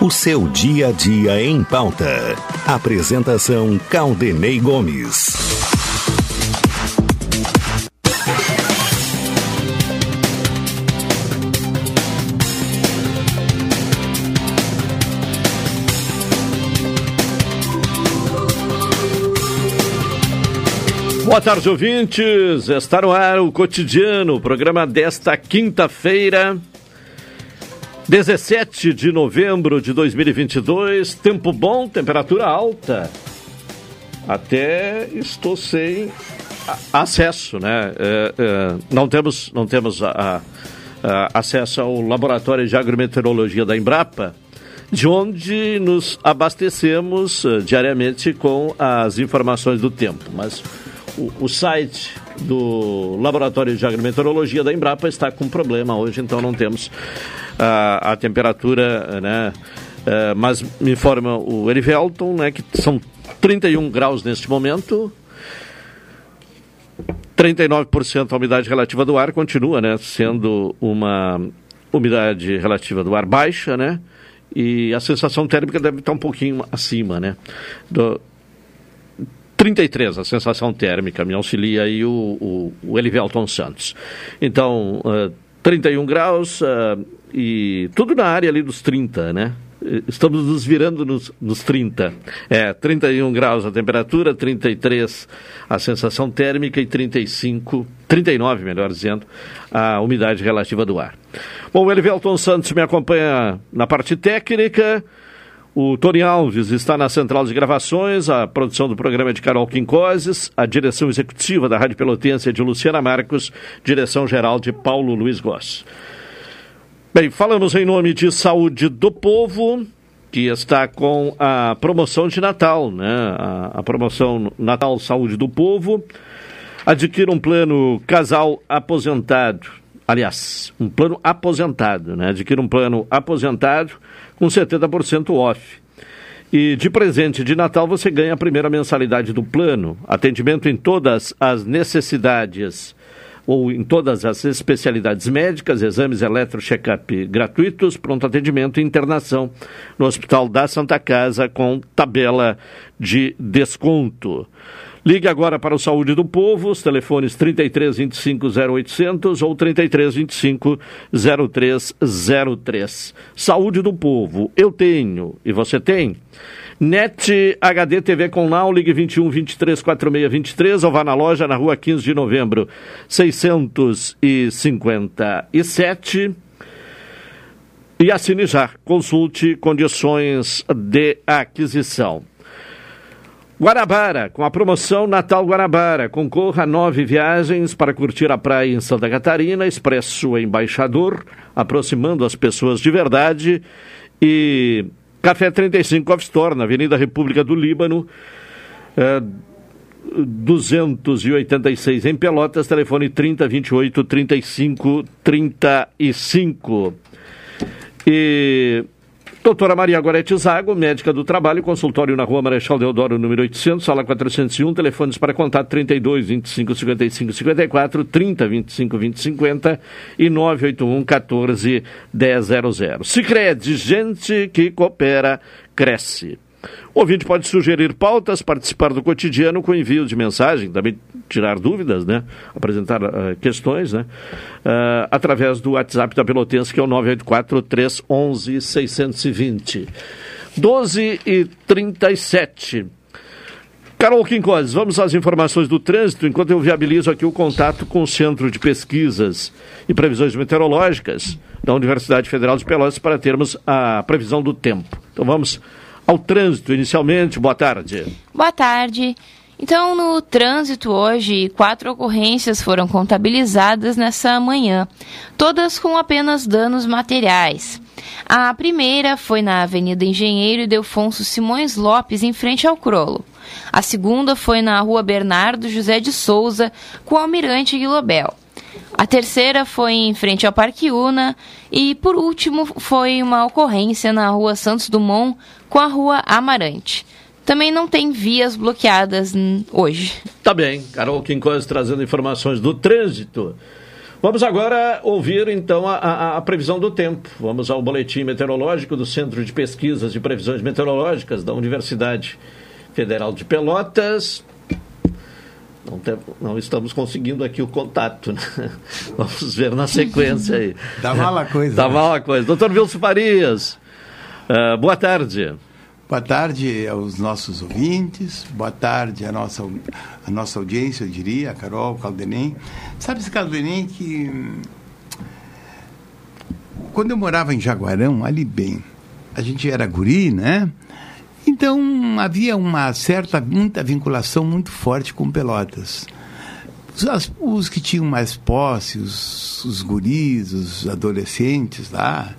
O seu dia a dia em pauta. Apresentação Caldenei Gomes. Boa tarde, ouvintes. Está no ar o cotidiano, o programa desta quinta-feira, 17 de novembro de 2022. Tempo bom, temperatura alta. Até estou sem acesso, né? É, é, não temos, não temos a, a, acesso ao laboratório de agrometeorologia da Embrapa, de onde nos abastecemos uh, diariamente com as informações do tempo. Mas o, o site do Laboratório de Agrometeorologia da Embrapa está com problema hoje, então não temos a, a temperatura, né? Uh, mas me informa o Erivelton, né, que são 31 graus neste momento. 39% a umidade relativa do ar continua, né, sendo uma umidade relativa do ar baixa, né? E a sensação térmica deve estar um pouquinho acima, né? Do, 33 a sensação térmica, me auxilia aí o, o, o Elivelton Santos. Então, uh, 31 graus uh, e tudo na área ali dos 30, né? Estamos nos virando nos, nos 30. É, 31 graus a temperatura, 33 a sensação térmica e 35, 39, melhor dizendo, a umidade relativa do ar. Bom, o Elivelton Santos me acompanha na parte técnica. O Tony Alves está na central de gravações, a produção do programa é de Carol Quincoses, a direção executiva da Rádio Pelotense é de Luciana Marcos, direção geral de Paulo Luiz Goss. Bem, falamos em nome de Saúde do Povo, que está com a promoção de Natal, né? A, a promoção Natal Saúde do Povo. Adquira um plano casal aposentado. Aliás, um plano aposentado, né? Adquira um plano aposentado com 70% off. E de presente de Natal você ganha a primeira mensalidade do plano, atendimento em todas as necessidades ou em todas as especialidades médicas, exames eletro check-up gratuitos, pronto atendimento e internação no Hospital da Santa Casa com tabela de desconto. Ligue agora para o Saúde do Povo, os telefones 33 25 0800 ou 33 25 0303. Saúde do Povo, eu tenho e você tem? NET HD TV com Now, ligue 21 23 46 23 ou vá na loja na rua 15 de novembro 657 e assine já. Consulte condições de aquisição. Guarabara, com a promoção Natal Guarabara. Concorra a nove viagens para curtir a praia em Santa Catarina, Expresso Embaixador, aproximando as pessoas de verdade. E Café 35 Off Store, na Avenida República do Líbano, é, 286 em Pelotas, telefone 3028 35 35. E Doutora Maria Gorete Zago, médica do trabalho, consultório na rua Marechal Deodoro, número 800, sala 401, telefones para contato 32 25 55 54, 30 25 20 50 e 981 14 1000. Sicredi, gente que coopera, cresce. O ouvinte pode sugerir pautas, participar do cotidiano com envio de mensagem, também tirar dúvidas, né? apresentar uh, questões, né? Uh, através do WhatsApp da Pelotense, que é o 984 311 620. 12 e 37. Carol Quincoses, vamos às informações do trânsito, enquanto eu viabilizo aqui o contato com o Centro de Pesquisas e Previsões Meteorológicas da Universidade Federal de Pelotas para termos a previsão do tempo. Então vamos ao trânsito inicialmente. Boa tarde. Boa tarde. Então, no trânsito hoje, quatro ocorrências foram contabilizadas nessa manhã, todas com apenas danos materiais. A primeira foi na Avenida Engenheiro Delfonso Simões Lopes, em frente ao Crolo. A segunda foi na rua Bernardo José de Souza, com o Almirante Guilobel. A terceira foi em frente ao Parque Una. E, por último, foi uma ocorrência na rua Santos Dumont, com a rua Amarante. Também não tem vias bloqueadas hoje. Tá bem. Carol Quincós trazendo informações do trânsito. Vamos agora ouvir então a, a, a, previsão do tempo. Vamos ao boletim meteorológico do Centro de Pesquisas e Previsões Meteorológicas da Universidade Federal de Pelotas. Não, tem, não estamos conseguindo aqui o contato. Né? Vamos ver na sequência aí. Dá mala coisa. Dá né? mala coisa. Doutor Wilson Farias, uh, boa tarde. Boa tarde aos nossos ouvintes, boa tarde à nossa, à nossa audiência, eu diria, a Carol, Caldenem. Sabe esse Caldenem que. Quando eu morava em Jaguarão, ali bem, a gente era guri, né? Então havia uma certa, muita vinculação muito forte com Pelotas. Os, os que tinham mais posse, os, os guris, os adolescentes lá,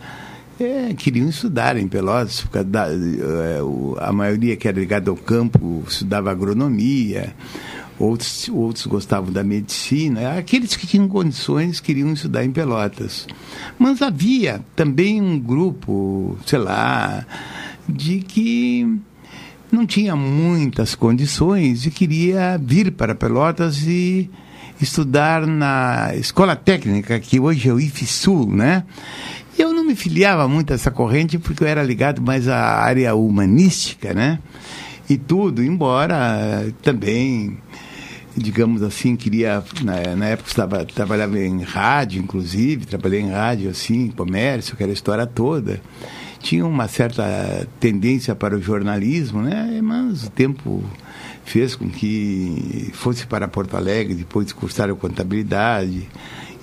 é, queriam estudar em Pelotas, porque da, é, a maioria que era ligada ao campo estudava agronomia, outros, outros gostavam da medicina, aqueles que tinham condições queriam estudar em Pelotas. Mas havia também um grupo, sei lá, de que não tinha muitas condições e queria vir para Pelotas e estudar na escola técnica, que hoje é o IFSUL, né? Eu não me filiava muito a essa corrente porque eu era ligado mais à área humanística, né? E tudo, embora também, digamos assim, queria, na, na época estava, trabalhava em rádio, inclusive, trabalhei em rádio, assim, comércio, aquela história toda. Tinha uma certa tendência para o jornalismo, né? Mas o tempo fez com que fosse para Porto Alegre, depois cursar a contabilidade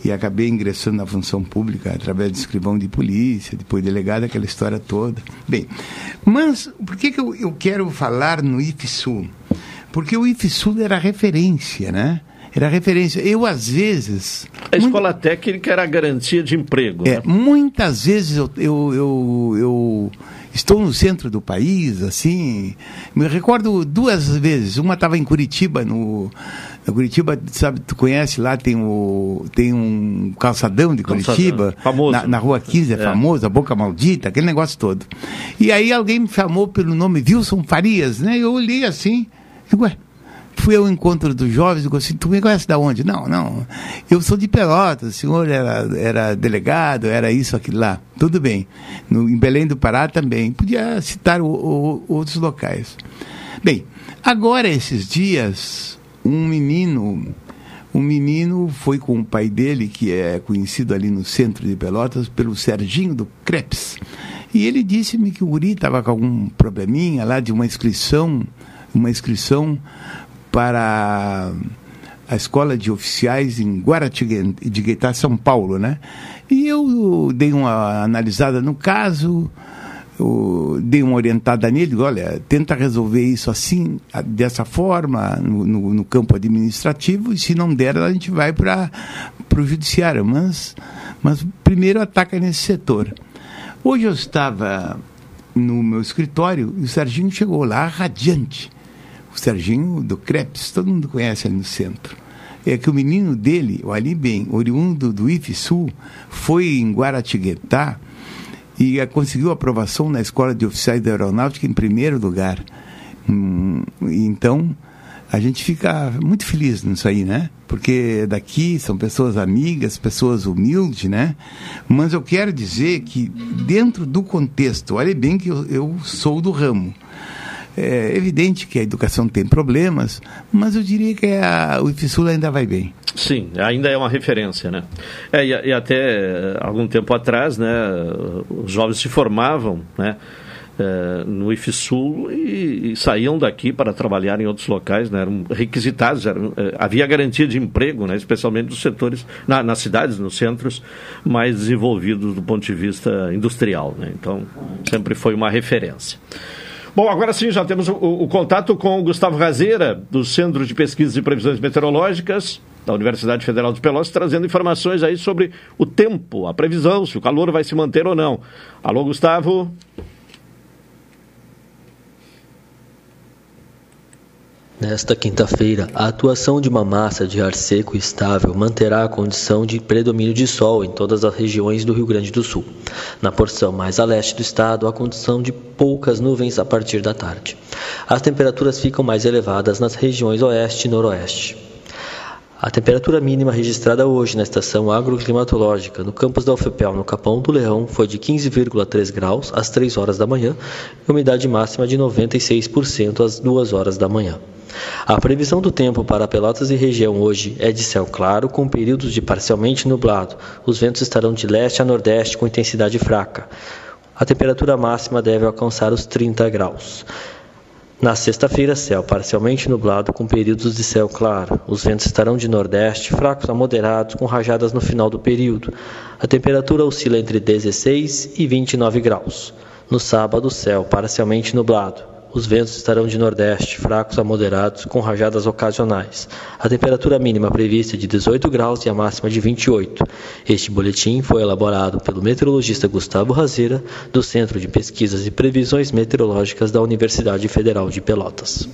e acabei ingressando na função pública através de escrivão de polícia, depois delegado, aquela história toda. Bem, mas por que, que eu, eu quero falar no IFSU? Porque o IFSU era referência, né? Era referência. Eu, às vezes. A escola muito... técnica era a garantia de emprego. É, né? Muitas vezes eu, eu, eu, eu estou no centro do país, assim. Me recordo duas vezes. Uma estava em Curitiba, no. Curitiba, sabe, tu conhece lá, tem, o, tem um calçadão de Curitiba. Calçadão, famoso. Na, na rua 15, é, é famoso, a Boca Maldita, aquele negócio todo. E aí alguém me chamou pelo nome Wilson Farias, né? Eu olhei assim, digo, ué, fui ao encontro dos jovens e assim, tu me conhece da onde? Não, não, eu sou de Pelotas, o senhor era, era delegado, era isso, aquilo lá. Tudo bem. No, em Belém do Pará também. Podia citar o, o, outros locais. Bem, agora esses dias, um menino, um menino foi com o pai dele, que é conhecido ali no centro de Pelotas, pelo Serginho do Creps. E ele disse-me que o guri estava com algum probleminha lá de uma inscrição, uma inscrição para a escola de oficiais em Guaratinguetá, São Paulo, né? E eu dei uma analisada no caso, dei uma orientada nele, olha, tenta resolver isso assim, dessa forma, no, no, no campo administrativo, e se não der, a gente vai para o judiciário. Mas, mas primeiro ataca nesse setor. Hoje eu estava no meu escritório e o Serginho chegou lá radiante o Serginho do Crepes, todo mundo conhece ali no centro. É que o menino dele, o Ali Bem, oriundo do IFSU, foi em Guaratinguetá e conseguiu aprovação na Escola de Oficiais da Aeronáutica em primeiro lugar. Hum, então, a gente fica muito feliz nisso aí, né? Porque daqui são pessoas amigas, pessoas humildes, né? Mas eu quero dizer que dentro do contexto, olha bem que eu, eu sou do ramo. É evidente que a educação tem problemas, mas eu diria que a, o IFSUL ainda vai bem. Sim, ainda é uma referência, né? É, e, e, até eh, algum tempo atrás, né, os jovens se formavam, né, é, no IFSUL e, e, saíam daqui para trabalhar em outros locais, né, eram requisitados, eram, é, havia garantia de emprego, né, especialmente nos setores, na, nas cidades, nos centros mais desenvolvidos do ponto de vista industrial, né? Então, sempre foi uma referência. Bom, agora sim já temos o, o contato com o Gustavo Razeira, do Centro de Pesquisas e Previsões Meteorológicas da Universidade Federal de Pelotas, trazendo informações aí sobre o tempo, a previsão, se o calor vai se manter ou não. Alô, Gustavo? Nesta quinta-feira, a atuação de uma massa de ar seco e estável manterá a condição de predomínio de sol em todas as regiões do Rio Grande do Sul. Na porção mais a leste do estado, a condição de poucas nuvens a partir da tarde. As temperaturas ficam mais elevadas nas regiões oeste e noroeste. A temperatura mínima registrada hoje na estação agroclimatológica no campus da UFPEL, no Capão do Leão, foi de 15,3 graus às 3 horas da manhã e umidade máxima de 96% às 2 horas da manhã. A previsão do tempo para Pelotas e região hoje é de céu claro, com períodos de parcialmente nublado. Os ventos estarão de leste a nordeste com intensidade fraca. A temperatura máxima deve alcançar os 30 graus. Na sexta-feira, céu parcialmente nublado com períodos de céu claro. Os ventos estarão de nordeste, fracos a moderados, com rajadas no final do período. A temperatura oscila entre 16 e 29 graus. No sábado, céu parcialmente nublado. Os ventos estarão de nordeste, fracos a moderados, com rajadas ocasionais. A temperatura mínima prevista é de 18 graus e a máxima de 28. Este boletim foi elaborado pelo meteorologista Gustavo Razeira, do Centro de Pesquisas e Previsões Meteorológicas da Universidade Federal de Pelotas.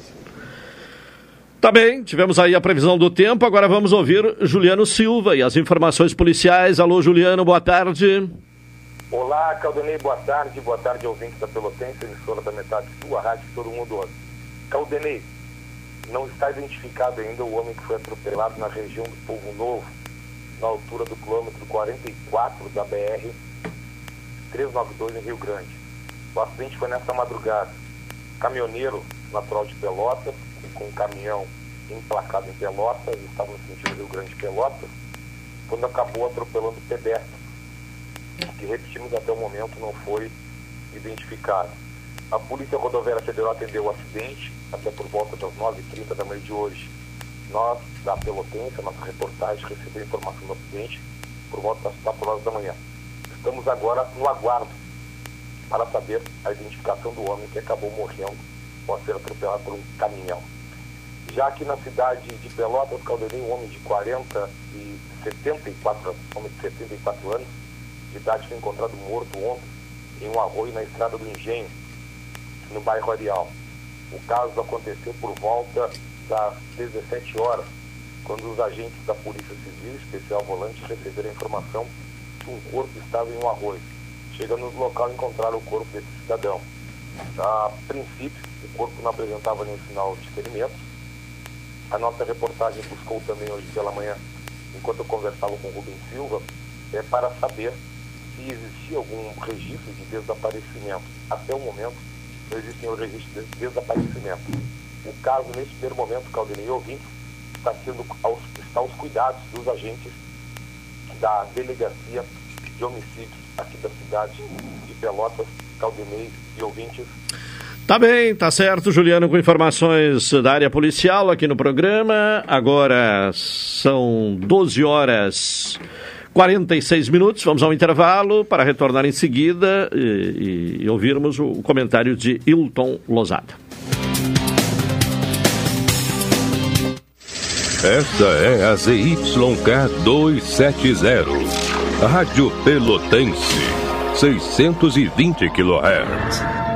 Tá bem, tivemos aí a previsão do tempo, agora vamos ouvir Juliano Silva e as informações policiais. Alô, Juliano, boa tarde. Olá, Caldenei, boa tarde. Boa tarde, ouvinte da Pelotense, emissora da metade sua, rádio todo mundo ouve. Caldenei, não está identificado ainda o homem que foi atropelado na região do Povo Novo, na altura do quilômetro 44 da BR 392 em Rio Grande. O acidente foi nessa madrugada. Caminhoneiro natural de Pelotas, com um caminhão emplacado em Pelotas, estava no sentido Rio Grande Pelotas, quando acabou atropelando pedestres que repetimos até o momento não foi identificado. A Polícia Rodoviária Federal atendeu o acidente até por volta das 9h30 da manhã de hoje. Nós, da Pelotense, nossa reportagem, recebeu informação do acidente por volta das 4 horas da manhã. Estamos agora no aguardo para saber a identificação do homem que acabou morrendo após ser atropelado por um caminhão. Já aqui na cidade de Pelotas, Caldeirei, um homem de 40 e 74, homem de 74 anos, de idade foi encontrado morto ontem em um arroio na estrada do Engenho, no bairro Arial. O caso aconteceu por volta das 17 horas, quando os agentes da Polícia Civil, especial volante, receberam a informação que um corpo estava em um arroio. Chegando no local, encontraram o corpo desse cidadão. A princípio, o corpo não apresentava nenhum sinal de ferimento. A nossa reportagem buscou também hoje pela manhã, enquanto eu conversava com o Rubens Silva, é para saber se existia algum registro de desaparecimento. Até o momento, não existe nenhum registro de desaparecimento. O caso, nesse primeiro momento, Caldenei ouvinte, está, sendo aos, está aos cuidados dos agentes da Delegacia de Homicídios aqui da cidade de Pelotas, Caldenei e ouvintes. Tá bem, tá certo, Juliano, com informações da área policial aqui no programa. Agora são 12 horas 46 minutos, vamos ao intervalo para retornar em seguida e, e, ouvirmos o comentário de Hilton Lozada. Esta é a ZYK 270, Rádio Pelotense, 620 kHz.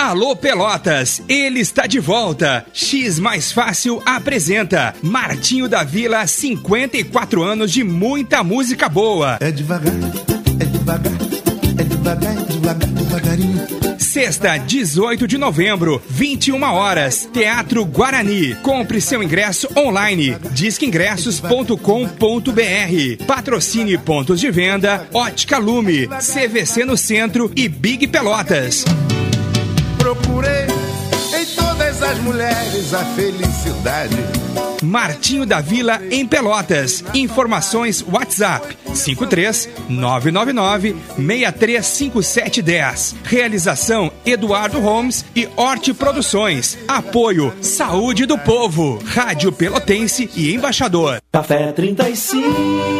Alô Pelotas, ele está de volta. X Mais Fácil apresenta Martinho da Vila, 54 anos de muita música boa. É devagar, é devagar, é devagar, é devagar, devagarinho. Sexta, 18 de novembro, 21 horas, Teatro Guarani. Compre seu ingresso online. disqueingressos.com.br. Patrocine pontos de venda, Ótica Lume, CVC no centro e Big Pelotas procurei em todas as mulheres a felicidade. Martinho da Vila em Pelotas. Informações WhatsApp 53 999 635710. Realização Eduardo Holmes e Horti Produções. Apoio Saúde do Povo. Rádio Pelotense e Embaixador. Café 35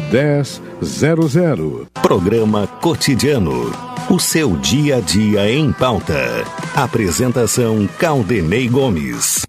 10 00. Programa Cotidiano. O seu dia a dia em pauta. Apresentação Caldenei Gomes.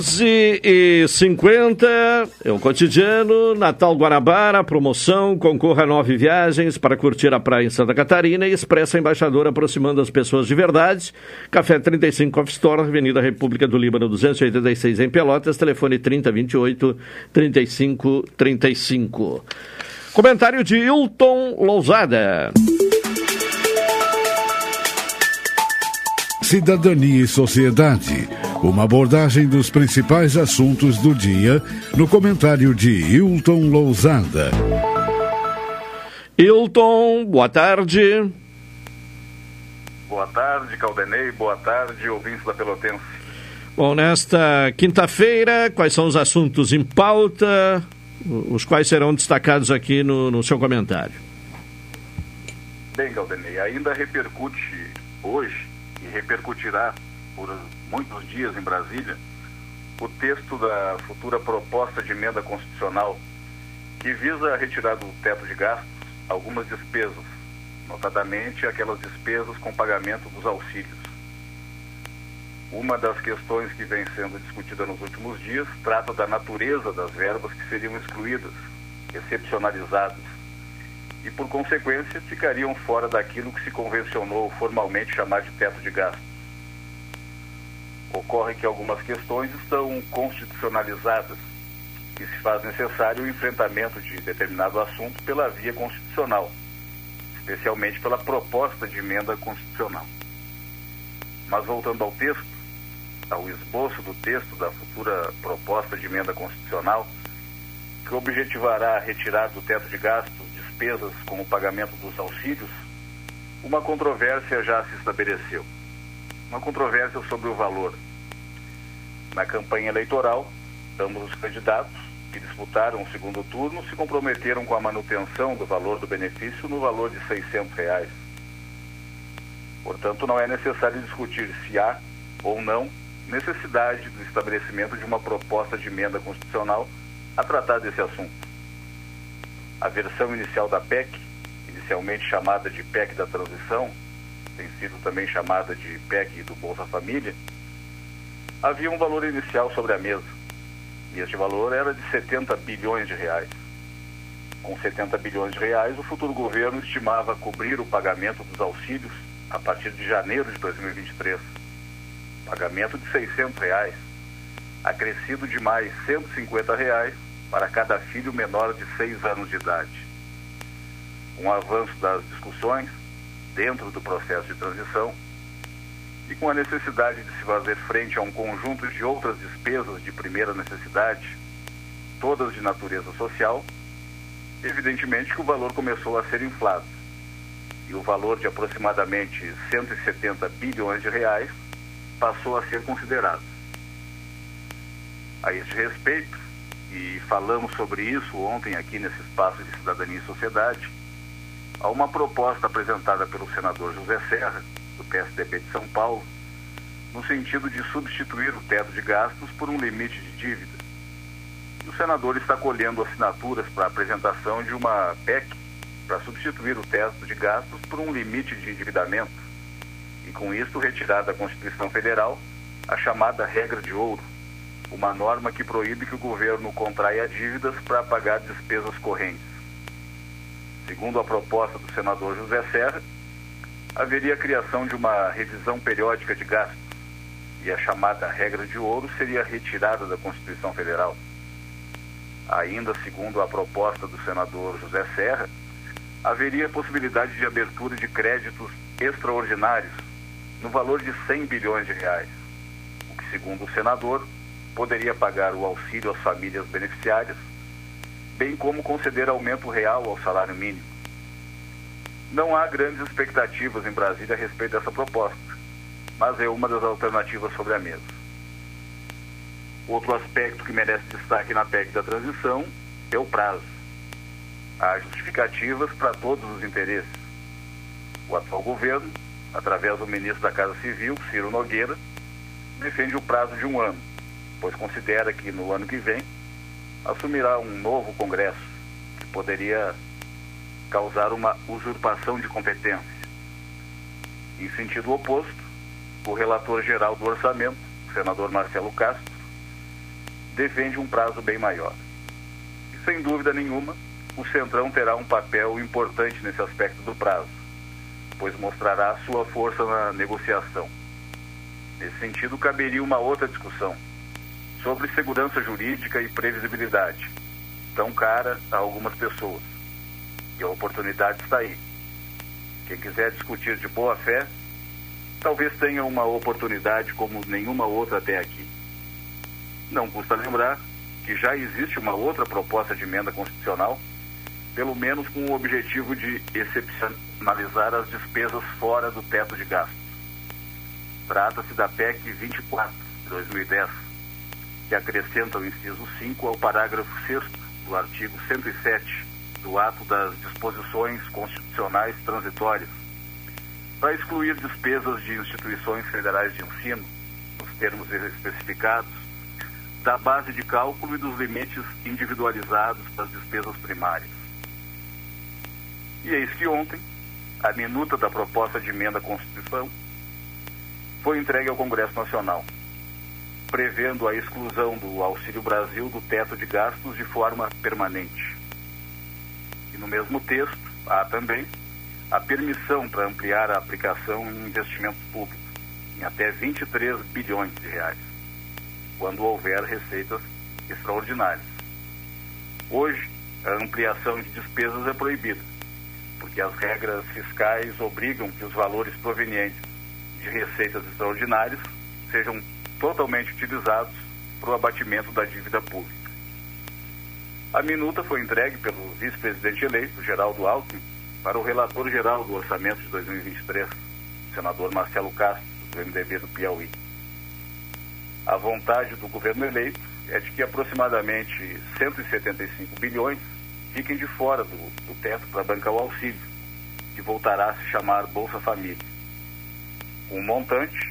Doze e cinquenta é o cotidiano, Natal Guarabara, promoção, concorra a nove viagens para curtir a praia em Santa Catarina e Expressa Embaixador aproximando as pessoas de verdade. Café 35 Off Store, Avenida República do Líbano 286 em Pelotas, telefone 3028 3535. Comentário de Hilton Lousada. Cidadania e Sociedade. Uma abordagem dos principais assuntos do dia no comentário de Hilton Lousada. Hilton, boa tarde. Boa tarde, Caldenei. Boa tarde, ouvintes da Pelotense. Bom, nesta quinta-feira, quais são os assuntos em pauta, os quais serão destacados aqui no, no seu comentário? Bem, Caldenei, ainda repercute hoje e repercutirá por muitos dias em Brasília o texto da futura proposta de emenda constitucional que visa retirar do teto de gastos algumas despesas, notadamente aquelas despesas com pagamento dos auxílios. Uma das questões que vem sendo discutida nos últimos dias trata da natureza das verbas que seriam excluídas, excepcionalizadas, e por consequência ficariam fora daquilo que se convencionou formalmente chamar de teto de gastos. Ocorre que algumas questões estão constitucionalizadas e se faz necessário o enfrentamento de determinado assunto pela via constitucional, especialmente pela proposta de emenda constitucional. Mas voltando ao texto, ao esboço do texto da futura proposta de emenda constitucional, que objetivará retirar do teto de gastos despesas com o pagamento dos auxílios, uma controvérsia já se estabeleceu. Uma controvérsia sobre o valor. Na campanha eleitoral, ambos os candidatos que disputaram o segundo turno se comprometeram com a manutenção do valor do benefício no valor de 600 reais. Portanto, não é necessário discutir se há ou não necessidade do estabelecimento de uma proposta de emenda constitucional a tratar desse assunto. A versão inicial da PEC, inicialmente chamada de PEC da transição, tem sido também chamada de PEC do Bolsa Família, havia um valor inicial sobre a mesa. E este valor era de 70 bilhões de reais. Com 70 bilhões de reais, o futuro governo estimava cobrir o pagamento dos auxílios a partir de janeiro de 2023. Pagamento de 600 reais, acrescido de mais 150 reais para cada filho menor de 6 anos de idade. Um avanço das discussões dentro do processo de transição e com a necessidade de se fazer frente a um conjunto de outras despesas de primeira necessidade, todas de natureza social, Evidentemente que o valor começou a ser inflado e o valor de aproximadamente 170 bilhões de reais passou a ser considerado. A este respeito, e falamos sobre isso ontem aqui nesse espaço de cidadania e sociedade, há uma proposta apresentada pelo senador José Serra, do PSDB de São Paulo, no sentido de substituir o teto de gastos por um limite de dívida. E o senador está colhendo assinaturas para a apresentação de uma PEC para substituir o teto de gastos por um limite de endividamento e, com isso, retirar da Constituição Federal a chamada regra de ouro, uma norma que proíbe que o governo contraia dívidas para pagar despesas correntes. Segundo a proposta do senador José Serra, haveria a criação de uma revisão periódica de gastos e a chamada regra de ouro seria retirada da Constituição Federal. Ainda segundo a proposta do senador José Serra, haveria possibilidade de abertura de créditos extraordinários no valor de 100 bilhões de reais, o que, segundo o senador, poderia pagar o auxílio às famílias beneficiárias, bem como conceder aumento real ao salário mínimo. Não há grandes expectativas em Brasília a respeito dessa proposta, mas é uma das alternativas sobre a mesa. Outro aspecto que merece destaque na PEC da transição é o prazo. Há justificativas para todos os interesses. O atual governo, através do ministro da Casa Civil, Ciro Nogueira, defende o prazo de um ano, pois considera que no ano que vem assumirá um novo Congresso, que poderia causar uma usurpação de competência. Em sentido oposto, o relator geral do orçamento, o senador Marcelo Castro, defende um prazo bem maior. E sem dúvida nenhuma, o Centrão terá um papel importante nesse aspecto do prazo, pois mostrará sua força na negociação. Nesse sentido, caberia uma outra discussão sobre segurança jurídica e previsibilidade, tão cara a algumas pessoas. E a oportunidade está aí. Quem quiser discutir de boa fé, talvez tenha uma oportunidade como nenhuma outra até aqui. Não custa lembrar que já existe uma outra proposta de emenda constitucional, pelo menos com o objetivo de excepcionalizar as despesas fora do teto de gastos. Trata-se da PEC 24 de 2010, que acrescenta o inciso 5 ao parágrafo 6 do artigo 107 do ato das disposições constitucionais transitórias, para excluir despesas de instituições federais de ensino, nos termos especificados, da base de cálculo e dos limites individualizados das despesas primárias. E eis que ontem, a minuta da proposta de emenda à Constituição foi entregue ao Congresso Nacional, prevendo a exclusão do Auxílio Brasil do teto de gastos de forma permanente. E no mesmo texto, há também a permissão para ampliar a aplicação em investimentos públicos em até 23 bilhões de reais, quando houver receitas extraordinárias. Hoje, a ampliação de despesas é proibida, porque as regras fiscais obrigam que os valores provenientes de receitas extraordinárias sejam totalmente utilizados para o abatimento da dívida pública. A minuta foi entregue pelo vice-presidente eleito, Geraldo Alckmin, para o relator geral do orçamento de 2023, o senador Marcelo Castro, do MDB do Piauí. A vontade do governo eleito é de que aproximadamente 175 bilhões fiquem de fora do, do teto para bancar o auxílio, que voltará a se chamar Bolsa Família. Um montante,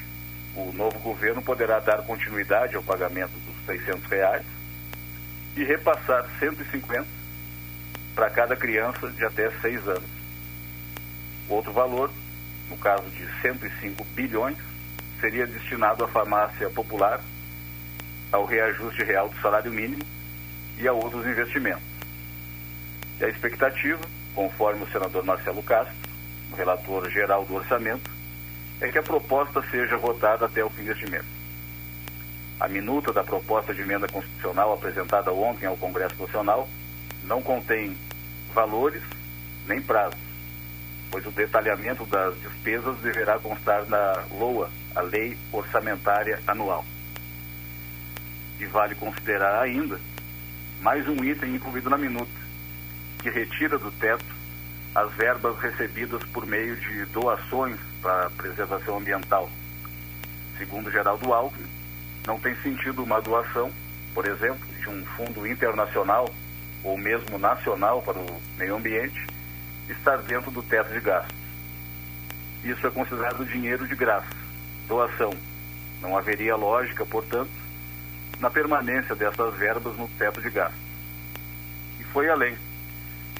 o novo governo poderá dar continuidade ao pagamento dos 600 reais e repassar 150 para cada criança de até 6 anos. Outro valor, no caso de 105 bilhões, seria destinado à farmácia popular, ao reajuste real do salário mínimo e a outros investimentos. E a expectativa, conforme o senador Marcelo Castro, relator geral do orçamento, é que a proposta seja votada até o fim deste mês. A minuta da proposta de emenda constitucional apresentada ontem ao Congresso Nacional não contém valores nem prazos, pois o detalhamento das despesas deverá constar na LOA, a Lei Orçamentária Anual. E vale considerar ainda mais um item incluído na minuta, que retira do teto as verbas recebidas por meio de doações para a preservação ambiental. Segundo Geraldo Alckmin, não tem sentido uma doação, por exemplo, de um fundo internacional ou mesmo nacional para o meio ambiente estar dentro do teto de gastos. Isso é considerado dinheiro de graça, doação. Não haveria lógica, portanto, na permanência dessas verbas no teto de gastos. E foi além,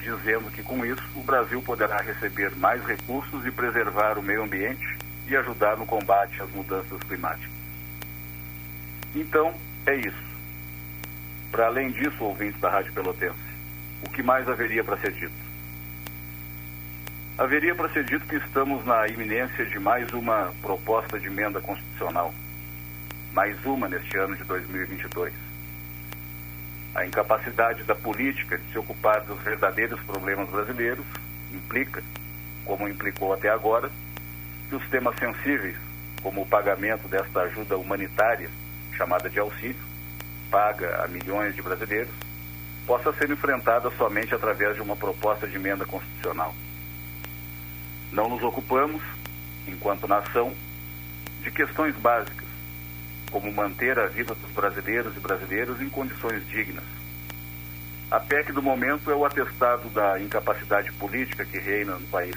dizendo que com isso o Brasil poderá receber mais recursos e preservar o meio ambiente e ajudar no combate às mudanças climáticas. Então, é isso. Para além disso, ouvintes da Rádio Pelotense, o que mais haveria para ser dito? Haveria para ser dito que estamos na iminência de mais uma proposta de emenda constitucional. Mais uma neste ano de 2022. A incapacidade da política de se ocupar dos verdadeiros problemas brasileiros implica, como implicou até agora, que os temas sensíveis, como o pagamento desta ajuda humanitária, chamada de auxílio, paga a milhões de brasileiros, possa ser enfrentada somente através de uma proposta de emenda constitucional. Não nos ocupamos, enquanto nação, de questões básicas, como manter a vida dos brasileiros e brasileiras em condições dignas. A PEC do momento é o atestado da incapacidade política que reina no país.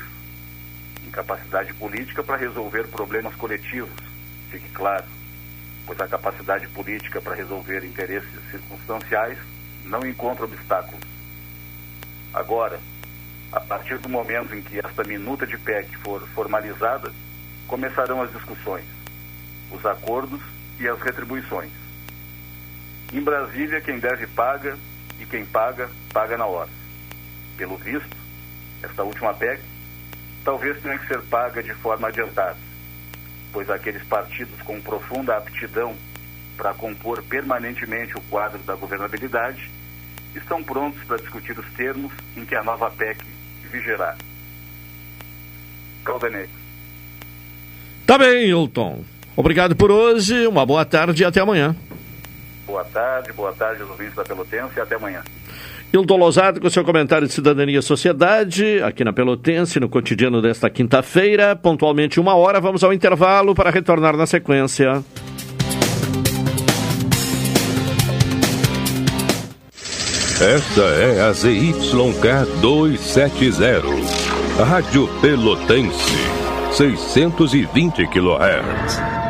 Incapacidade política para resolver problemas coletivos, fique claro, pois a capacidade política para resolver interesses circunstanciais não encontra obstáculos. Agora, a partir do momento em que esta minuta de PEC for formalizada, começarão as discussões, os acordos e as retribuições. Em Brasília, quem deve paga e quem paga, paga na hora. Pelo visto, esta última PEC talvez tenha que ser paga de forma adiantada, pois aqueles partidos com profunda aptidão para compor permanentemente o quadro da governabilidade estão prontos para discutir os termos em que a nova PEC vigerá. Caldanei. Tá bem, Hilton. Obrigado por hoje, uma boa tarde e até amanhã. Boa tarde, boa tarde aos ouvintes da Pelotense e até amanhã. Hilton Lozado com seu comentário de Cidadania e Sociedade, aqui na Pelotense, no cotidiano desta quinta-feira, pontualmente uma hora, vamos ao intervalo para retornar na sequência. Esta é a ZYK 270, Rádio Pelotense, 620 kHz.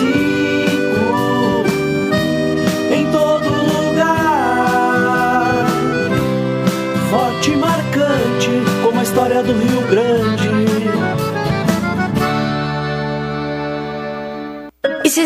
35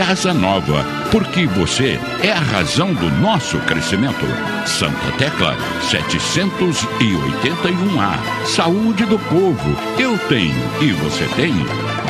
casa nova, porque você é a razão do nosso crescimento. Santa Tecla 781A. Saúde do povo, eu tenho e você tem.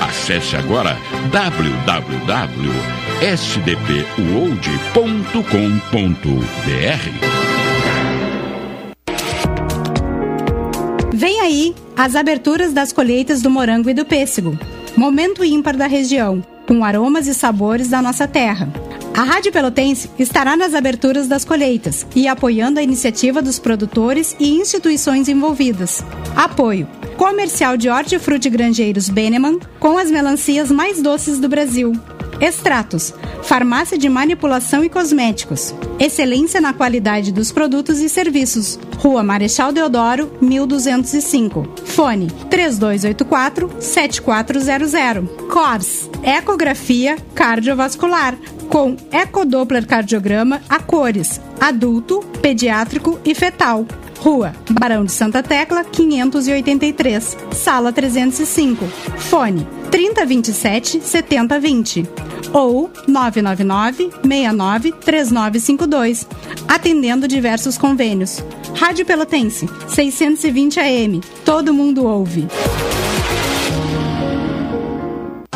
Acesse agora www.sdpuold.com.br. Vem aí as aberturas das colheitas do morango e do pêssego. Momento ímpar da região, com aromas e sabores da nossa terra. A Rádio Pelotense estará nas aberturas das colheitas e apoiando a iniciativa dos produtores e instituições envolvidas. Apoio Comercial de Hortifruti Grangeiros Beneman, com as melancias mais doces do Brasil. Extratos, farmácia de manipulação e cosméticos. Excelência na qualidade dos produtos e serviços. Rua Marechal Deodoro, 1205. Fone 3284 7400. CORS, ecografia cardiovascular com ecodoppler cardiograma a cores, adulto, pediátrico e fetal. Rua Barão de Santa Tecla, 583, Sala 305. Fone 3027 7020 ou 999 69 3952, atendendo diversos convênios. Rádio Pelotense, 620 AM. Todo mundo ouve.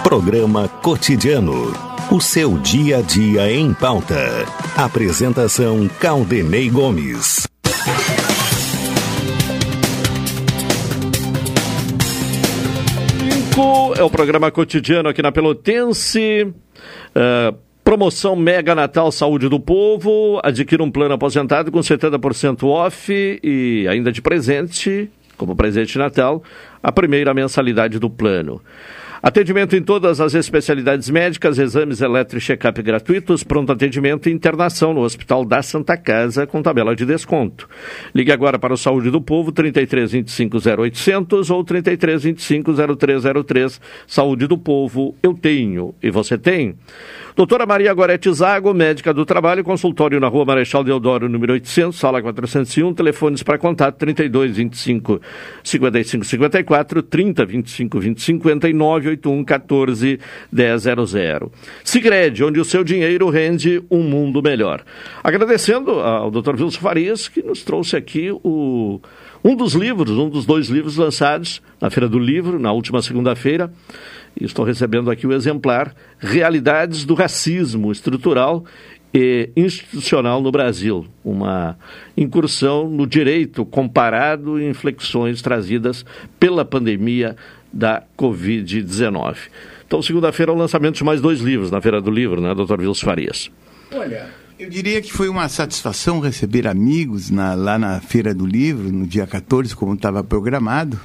Programa Cotidiano. O seu dia a dia em pauta. Apresentação Caldenei Gomes. É o programa cotidiano aqui na Pelotense. Uh, promoção Mega Natal Saúde do Povo. Adquira um plano aposentado com 70% off e ainda de presente, como presente de Natal, a primeira mensalidade do plano. Atendimento em todas as especialidades médicas, exames eletro e check-up gratuitos, pronto atendimento e internação no Hospital da Santa Casa com tabela de desconto. Ligue agora para o Saúde do Povo, 33 25 0800 ou 33 25 0303. Saúde do Povo, eu tenho e você tem. Doutora Maria Gorete Zago, médica do trabalho, consultório na rua Marechal Deodoro, número 800, sala 401, telefones para contato 32 25 55 54, 30 25 20 59, 81 14 100. Sicredi, onde o seu dinheiro rende um mundo melhor. Agradecendo ao Dr. Wilson Farias, que nos trouxe aqui o, um dos livros, um dos dois livros lançados na Feira do Livro, na última segunda-feira, estou recebendo aqui o exemplar Realidades do Racismo Estrutural e Institucional no Brasil, uma incursão no direito comparado e inflexões trazidas pela pandemia da Covid-19. Então, segunda-feira, o lançamento de mais dois livros na Feira do Livro, né, doutor Wilson Farias? Olha, eu diria que foi uma satisfação receber amigos na, lá na Feira do Livro, no dia 14, como estava programado.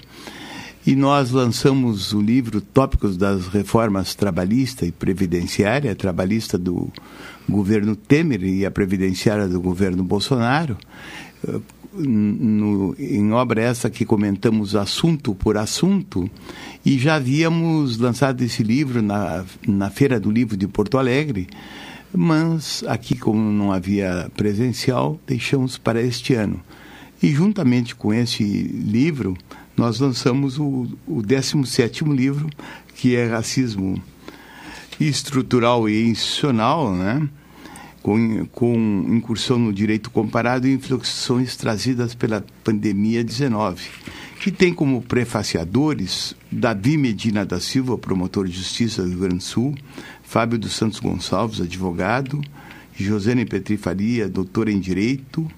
E nós lançamos o livro Tópicos das Reformas Trabalhista e Previdenciária, trabalhista do governo Temer e a previdenciária do governo Bolsonaro. No, em obra essa que comentamos assunto por assunto, e já havíamos lançado esse livro na, na Feira do Livro de Porto Alegre, mas aqui, como não havia presencial, deixamos para este ano. E juntamente com esse livro, nós lançamos o, o 17 livro, que é Racismo Estrutural e Institucional, né? Com, com incursão no direito comparado e inflexões trazidas pela pandemia 19, que tem como prefaciadores Davi Medina da Silva, promotor de justiça do Rio Grande do Sul, Fábio dos Santos Gonçalves, advogado, Josene Petri Faria, doutora em Direito,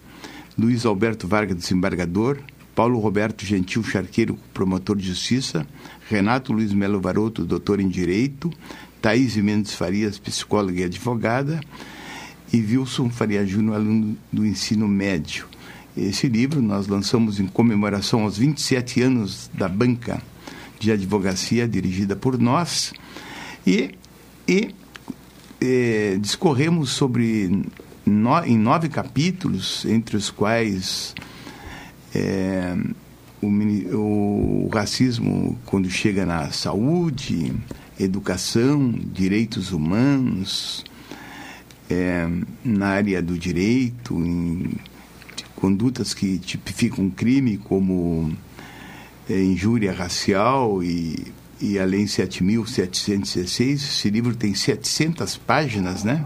Luiz Alberto Vargas, desembargador, Paulo Roberto Gentil Charqueiro, promotor de justiça, Renato Luiz Melo Varoto, doutor em Direito, Thaís Mendes Farias, psicóloga e advogada, e Wilson Faria Júnior, aluno do ensino médio. Esse livro nós lançamos em comemoração aos 27 anos da banca de advocacia dirigida por nós e, e eh, discorremos sobre no, em nove capítulos, entre os quais eh, o, o racismo quando chega na saúde, educação, direitos humanos, é, na área do direito, em condutas que tipificam crime como é, injúria racial e, e a Lei 7.716. Esse livro tem 700 páginas, né?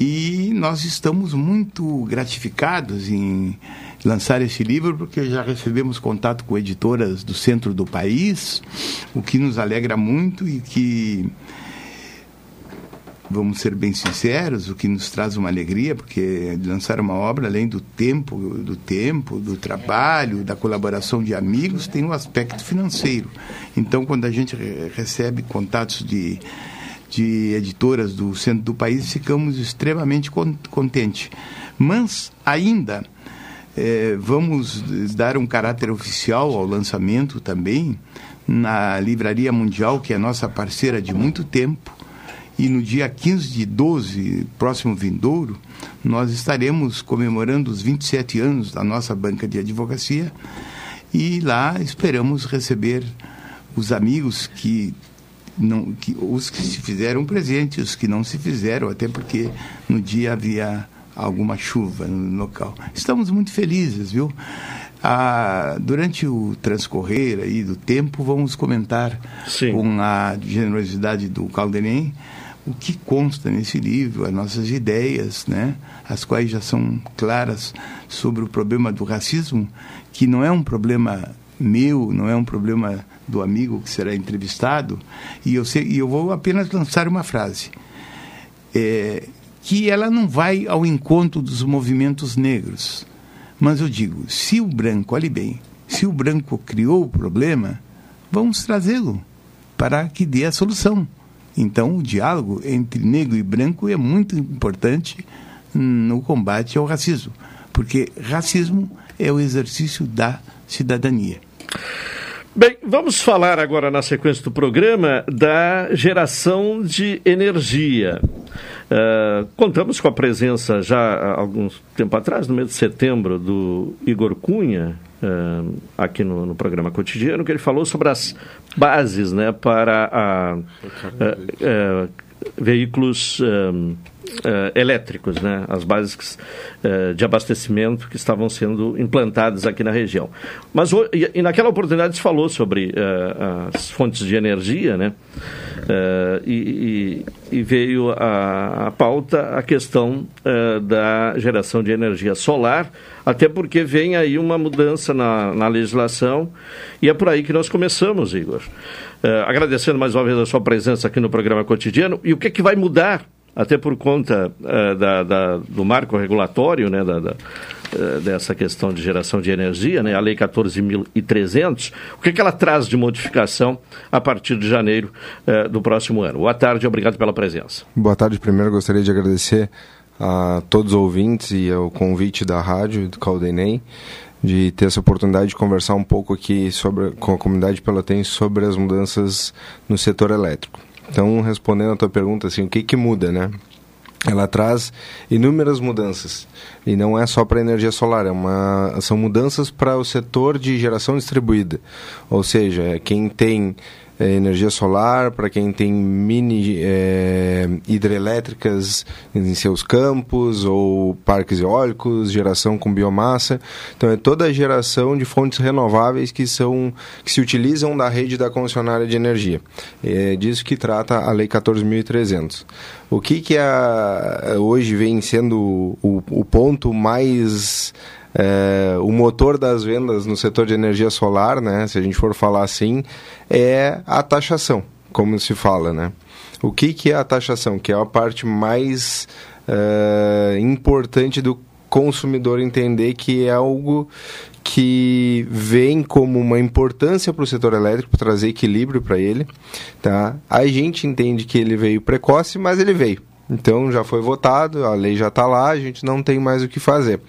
E nós estamos muito gratificados em lançar esse livro porque já recebemos contato com editoras do centro do país, o que nos alegra muito e que vamos ser bem sinceros, o que nos traz uma alegria, porque lançar uma obra além do tempo, do tempo, do trabalho, da colaboração de amigos, tem um aspecto financeiro. Então, quando a gente recebe contatos de de editoras do centro do país, ficamos extremamente contentes. Mas ainda eh, vamos dar um caráter oficial ao lançamento também na Livraria Mundial, que é nossa parceira de muito tempo, e no dia 15 de 12, próximo vindouro, nós estaremos comemorando os 27 anos da nossa banca de advocacia e lá esperamos receber os amigos que não, que, os que se fizeram presentes, os que não se fizeram, até porque no dia havia alguma chuva no local. Estamos muito felizes, viu? Ah, durante o transcorrer aí do tempo, vamos comentar Sim. com a generosidade do Caldenem o que consta nesse livro, as nossas ideias, né, as quais já são claras sobre o problema do racismo, que não é um problema meu, não é um problema do amigo que será entrevistado, e eu, sei, e eu vou apenas lançar uma frase, é, que ela não vai ao encontro dos movimentos negros. Mas eu digo, se o branco, olhe bem, se o branco criou o problema, vamos trazê-lo para que dê a solução. Então, o diálogo entre negro e branco é muito importante no combate ao racismo, porque racismo é o exercício da cidadania. Bem, vamos falar agora na sequência do programa da geração de energia. Uh, contamos com a presença já há algum tempo atrás, no mês de setembro, do Igor Cunha, uh, aqui no, no, programa cotidiano, que ele falou sobre as bases né, para a, uh, veículos elétricos, né, as bases de abastecimento que estavam sendo implantadas aqui na região. Mas e, e naquela oportunidade se falou sobre as fontes de energia, né, e, e, veio a, a, pauta a questão da geração de energia solar até porque vem aí uma mudança na, na legislação e é por aí que nós começamos, Igor. Uh, agradecendo mais uma vez a sua presença aqui no programa cotidiano e o que, é que vai mudar, até por conta uh, da, da, do marco regulatório, né, da, uh, dessa questão de geração de energia, né, a Lei 14.300, o que, é que ela traz de modificação a partir de janeiro do próximo ano. Boa tarde, obrigado pela presença. Boa tarde. Primeiro gostaria de agradecer a todos os ouvintes e ao convite da rádio do Caldenei de ter essa oportunidade de conversar um pouco aqui sobre, com a comunidade pelotense sobre as mudanças no setor elétrico. Então, respondendo a tua pergunta, assim, o que que muda, né? Ela traz inúmeras mudanças e não é só para a energia solar, é uma, são mudanças para o setor de geração distribuída, ou seja, quem tem é, energia solar, para quem tem mini é, hidrelétricas em seus campos ou parques eólicos, geração com biomassa. Então é toda a geração de fontes renováveis que são que se utilizam da rede da concessionária de energia. É disso que trata a Lei 14.300. O que que a, hoje vem sendo o, o ponto mais é, o motor das vendas no setor de energia solar, né, se a gente for falar assim, é a taxação como se fala, né? O que, que é a taxação? Que é a parte mais uh, importante do consumidor entender que é algo que vem como uma importância para o setor elétrico, trazer equilíbrio para ele. Tá? A gente entende que ele veio precoce, mas ele veio. Então já foi votado, a lei já está lá, a gente não tem mais o que fazer.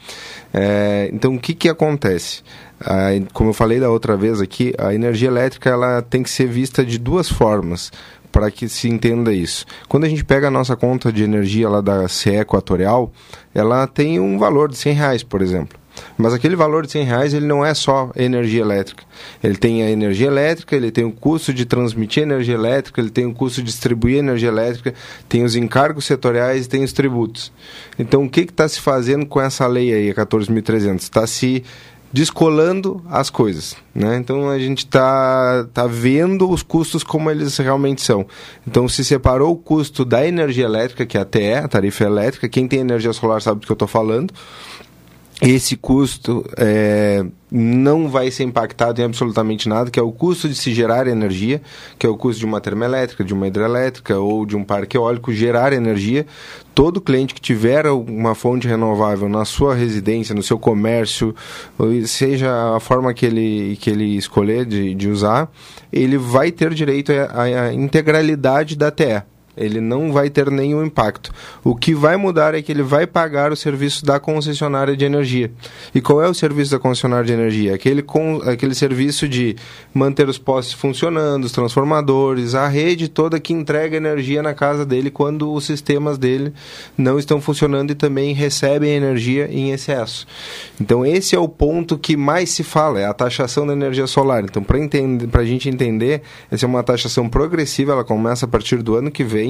É, então o que, que acontece? Ah, como eu falei da outra vez aqui, a energia elétrica ela tem que ser vista de duas formas para que se entenda isso. Quando a gente pega a nossa conta de energia lá da CE Equatorial, ela tem um valor de 100 reais, por exemplo. Mas aquele valor de 100 reais ele não é só energia elétrica. Ele tem a energia elétrica, ele tem o custo de transmitir energia elétrica, ele tem o custo de distribuir energia elétrica, tem os encargos setoriais e tem os tributos. Então, o que está se fazendo com essa lei aí, a 14.300? Está se descolando as coisas. Né? Então a gente está tá vendo os custos como eles realmente são. Então se separou o custo da energia elétrica, que é a a tarifa elétrica, quem tem energia solar sabe do que eu estou falando, esse custo é, não vai ser impactado em absolutamente nada, que é o custo de se gerar energia, que é o custo de uma termoelétrica, de uma hidrelétrica ou de um parque eólico gerar energia. Todo cliente que tiver uma fonte renovável na sua residência, no seu comércio, seja a forma que ele, que ele escolher de, de usar, ele vai ter direito à integralidade da TE ele não vai ter nenhum impacto. O que vai mudar é que ele vai pagar o serviço da concessionária de energia. E qual é o serviço da concessionária de energia? Aquele, com, aquele serviço de manter os postes funcionando, os transformadores, a rede toda que entrega energia na casa dele quando os sistemas dele não estão funcionando e também recebem energia em excesso. Então, esse é o ponto que mais se fala, é a taxação da energia solar. Então, para a gente entender, essa é uma taxação progressiva, ela começa a partir do ano que vem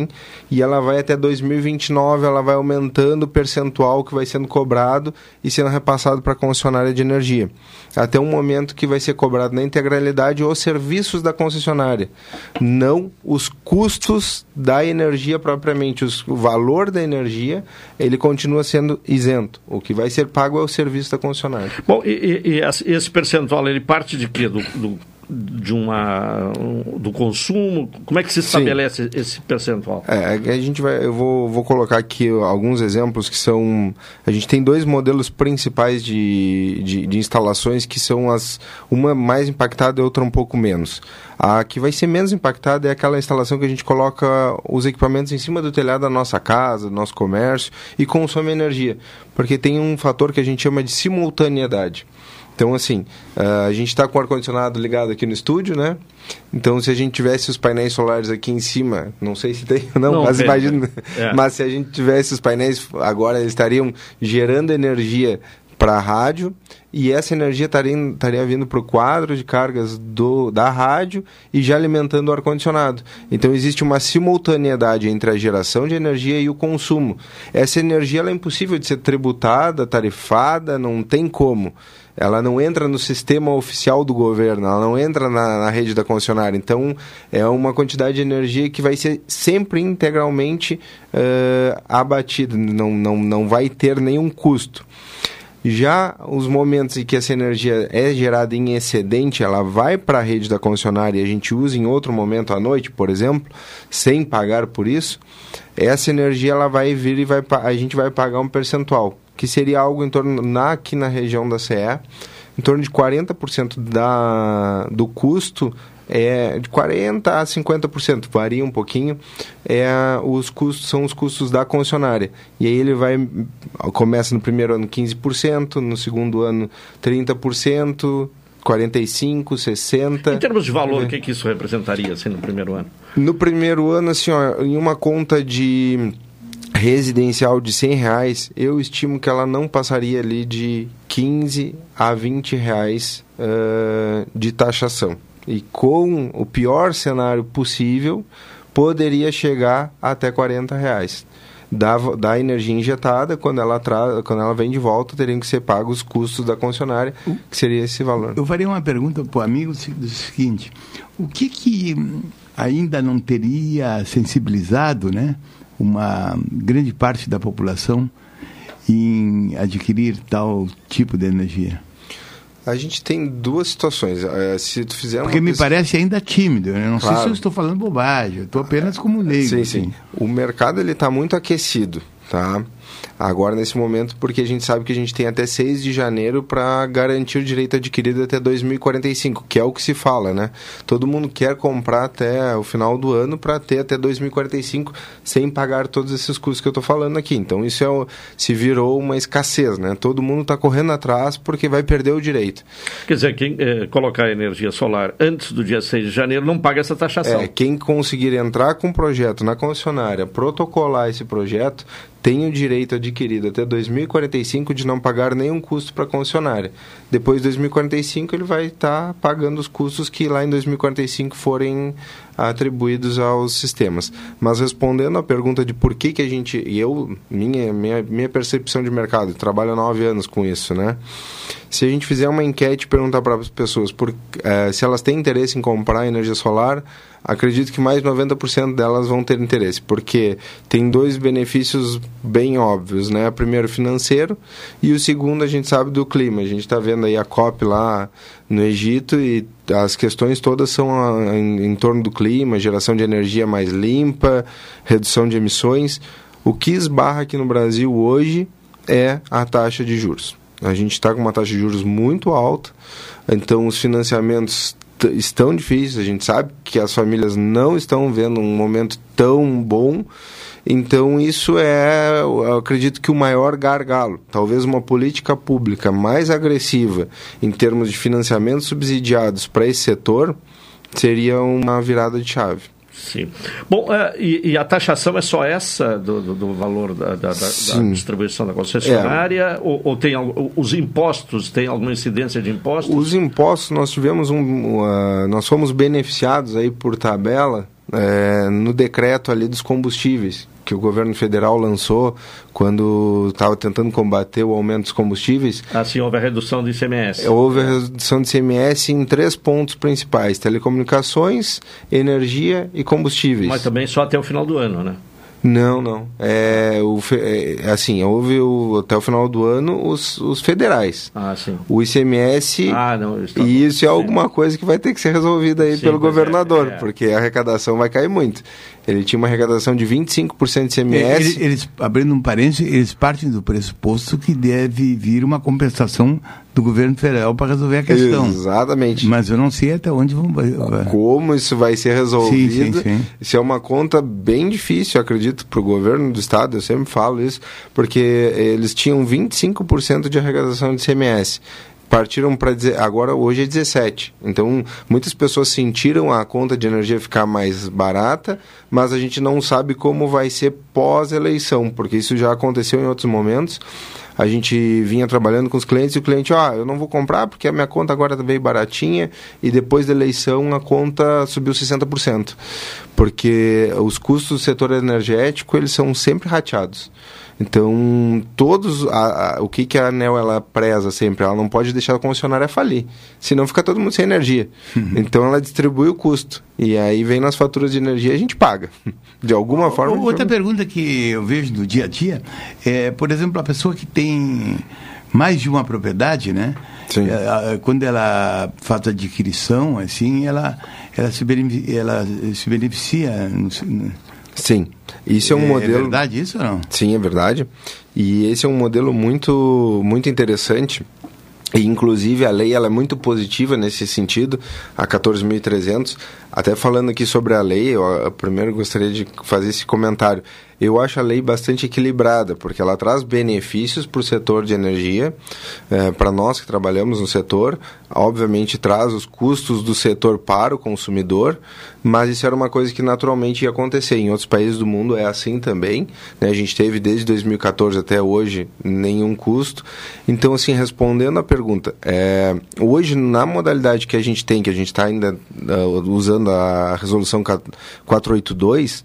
e ela vai até 2029, ela vai aumentando o percentual que vai sendo cobrado e sendo repassado para a concessionária de energia. Até um momento que vai ser cobrado na integralidade os serviços da concessionária, não os custos da energia propriamente, os, o valor da energia, ele continua sendo isento. O que vai ser pago é o serviço da concessionária. Bom, e, e, e esse percentual, ele parte de quê? Do, do de uma do consumo? Como é que se estabelece Sim. esse percentual? É, a gente vai, eu vou, vou colocar aqui alguns exemplos que são. A gente tem dois modelos principais de, de, de instalações que são as uma mais impactada e outra um pouco menos. A que vai ser menos impactada é aquela instalação que a gente coloca os equipamentos em cima do telhado da nossa casa, do nosso comércio e consome energia, porque tem um fator que a gente chama de simultaneidade. Então, assim, uh, a gente está com o ar-condicionado ligado aqui no estúdio, né? Então, se a gente tivesse os painéis solares aqui em cima, não sei se tem ou não, não, mas é, imagina. É. Mas se a gente tivesse os painéis, agora eles estariam gerando energia para a rádio e essa energia estaria, estaria vindo para o quadro de cargas do, da rádio e já alimentando o ar-condicionado. Então existe uma simultaneidade entre a geração de energia e o consumo. Essa energia é impossível de ser tributada, tarifada, não tem como ela não entra no sistema oficial do governo, ela não entra na, na, rede da concessionária. Então, é uma quantidade de energia que vai ser sempre integralmente uh, abatida, não, não, não vai ter nenhum custo. Já os momentos em que essa energia é gerada em excedente, ela vai para a rede da concessionária e a gente usa em outro momento à noite, por exemplo, sem pagar por isso, essa energia ela vai vir e vai, a gente vai pagar um percentual que seria algo em torno, na, aqui na região da CE, em torno de 40% da, do custo é de 40 a 50%, varia um pouquinho. É os custos são os custos da concessionária. E aí ele vai começa no primeiro ano 15%, no segundo ano 30%, 45, 60. Em termos de valor, é. o que, que isso representaria assim, no primeiro ano? No primeiro ano, assim, ó, em uma conta de residencial de 100 reais, eu estimo que ela não passaria ali de 15 a 20 reais uh, de taxação. E com o pior cenário possível, poderia chegar até 40 reais. Da, da energia injetada, quando ela, tra, quando ela vem de volta, teriam que ser pagos os custos da concessionária, que seria esse valor. Eu faria uma pergunta para o amigo do seguinte: o que, que ainda não teria sensibilizado, né? Uma grande parte da população em adquirir tal tipo de energia? A gente tem duas situações. Eh, se tu fizer Porque me pesquisa- parece ainda tímido. né? Eu não sei se Claro. eu estou falando bobagem. Eu estou apenas como leigo. Sim, assim. sim. O mercado ele está muito aquecido, tá? Agora nesse momento, porque a gente sabe que a gente tem até 6 de janeiro para garantir o direito adquirido até 2045, que é o que se fala, né? Todo mundo quer comprar até o final do ano para ter até 2045 sem pagar todos esses custos que eu estou falando aqui. Então isso é o- se virou uma escassez, né? Todo mundo está correndo atrás porque vai perder o direito. Quer dizer, quem eh, colocar energia solar antes do dia 6 de janeiro não paga essa taxação. É, quem conseguir entrar com um projeto na concessionária, protocolar esse projeto, tem o direito adquirido até 2045 de não pagar nenhum custo para a concessionária. Depois de 2045 ele vai estar pagando os custos que lá em 2045 forem atribuídos aos sistemas. Mas respondendo à pergunta de por que que a gente, e eu, minha, minha, minha percepção de mercado, trabalho há nove anos com isso, né? Se a gente fizer uma enquete e perguntar para as pessoas por, eh, se elas têm interesse em comprar energia solar, acredito que mais de 90% delas vão ter interesse, porque tem dois benefícios bem óbvios, né? Primeiro, financeiro, e o segundo, a gente sabe do clima. A gente está vendo aí a COP lá no Egito e as questões todas são a- em, em torno do clima, geração de energia mais limpa, redução de emissões. O que esbarra aqui no Brasil hoje é a taxa de juros. A gente está com uma taxa de juros muito alta, então os financiamentos estão difíceis. A gente sabe que as famílias não estão vendo um momento tão bom. Então, isso é, eu acredito que o maior gargalo. Talvez uma política pública mais agressiva em termos de financiamentos subsidiados para esse setor seria uma virada de chave. Sim. Bom, eh, e, e a taxação é só essa do, do- do valor da, da- da- distribuição da concessionária? Ou, ou tem os impostos, tem alguma incidência de impostos? Os impostos, nós tivemos um. uh, nós fomos beneficiados aí por tabela eh, no decreto ali dos combustíveis que o governo federal lançou quando estava tentando combater o aumento dos combustíveis. Assim, houve a redução do ICMS. Houve a redução de CMS em três pontos principais: telecomunicações, energia e combustíveis. Mas também só até o final do ano, né? Não, não. É, o, é, assim, houve o- até o final do ano os, os federais. Ah, sim. O ICMS. Ah, não. E isso é alguma coisa que vai ter que ser resolvida aí Sim, pelo é, governador, é. porque a arrecadação vai cair muito. Ele tinha uma arrecadação de 25% de É, ICMS. Eles, eles, abrindo um parênteses, eles partem do pressuposto que deve vir uma compensação do governo federal para resolver a questão. Exatamente. Mas eu não sei até onde vão. Como isso vai ser resolvido? Sim, sim, sim. Isso é uma conta bem difícil, acredito, para o governo do estado. Eu sempre falo isso, porque eles tinham 25% de arrecadação de CMS. Partiram para agora hoje é 17. Então muitas pessoas sentiram a conta de energia ficar mais barata, mas a gente não sabe como vai ser pós eleição, porque isso já aconteceu em outros momentos. A gente vinha trabalhando com os clientes e o cliente, ah, eu não vou comprar porque a minha conta agora veio baratinha e depois da eleição a conta subiu 60%. Porque os custos do setor energético, eles são sempre rateados. Então, todos, a, a- o que, que a ANEL ela preza sempre? Ela não pode deixar a concessionária falir, senão fica todo mundo sem energia. Então, ela distribui o custo. E aí vem nas faturas de energia e a gente paga. De alguma forma. Outra vai- pergunta que eu vejo no dia a dia é, por exemplo, a pessoa que tem mais de uma propriedade, né? É, a- Quando ela faz a adquisição, assim, ela, ela, se, beneficia, ela se beneficia. Sim. Isso é um É modelo. verdade isso ou não? Sim, é verdade. E esse é um modelo muito, muito interessante. E, inclusive, a lei ela é muito positiva nesse sentido, a 14.300. Até falando aqui sobre a lei, eu eu primeiro gostaria de fazer esse comentário. Eu acho a lei bastante equilibrada, porque ela traz benefícios para o setor de energia, para nós que trabalhamos no setor. Obviamente, traz os custos do setor para o consumidor, mas isso era uma coisa que naturalmente ia acontecer. Em outros países do mundo é assim também. Né? A gente teve desde 2014 até hoje nenhum custo. Então, assim, respondendo a pergunta, é, hoje na modalidade que a gente tem, que a gente está ainda ah, usando a resolução 482,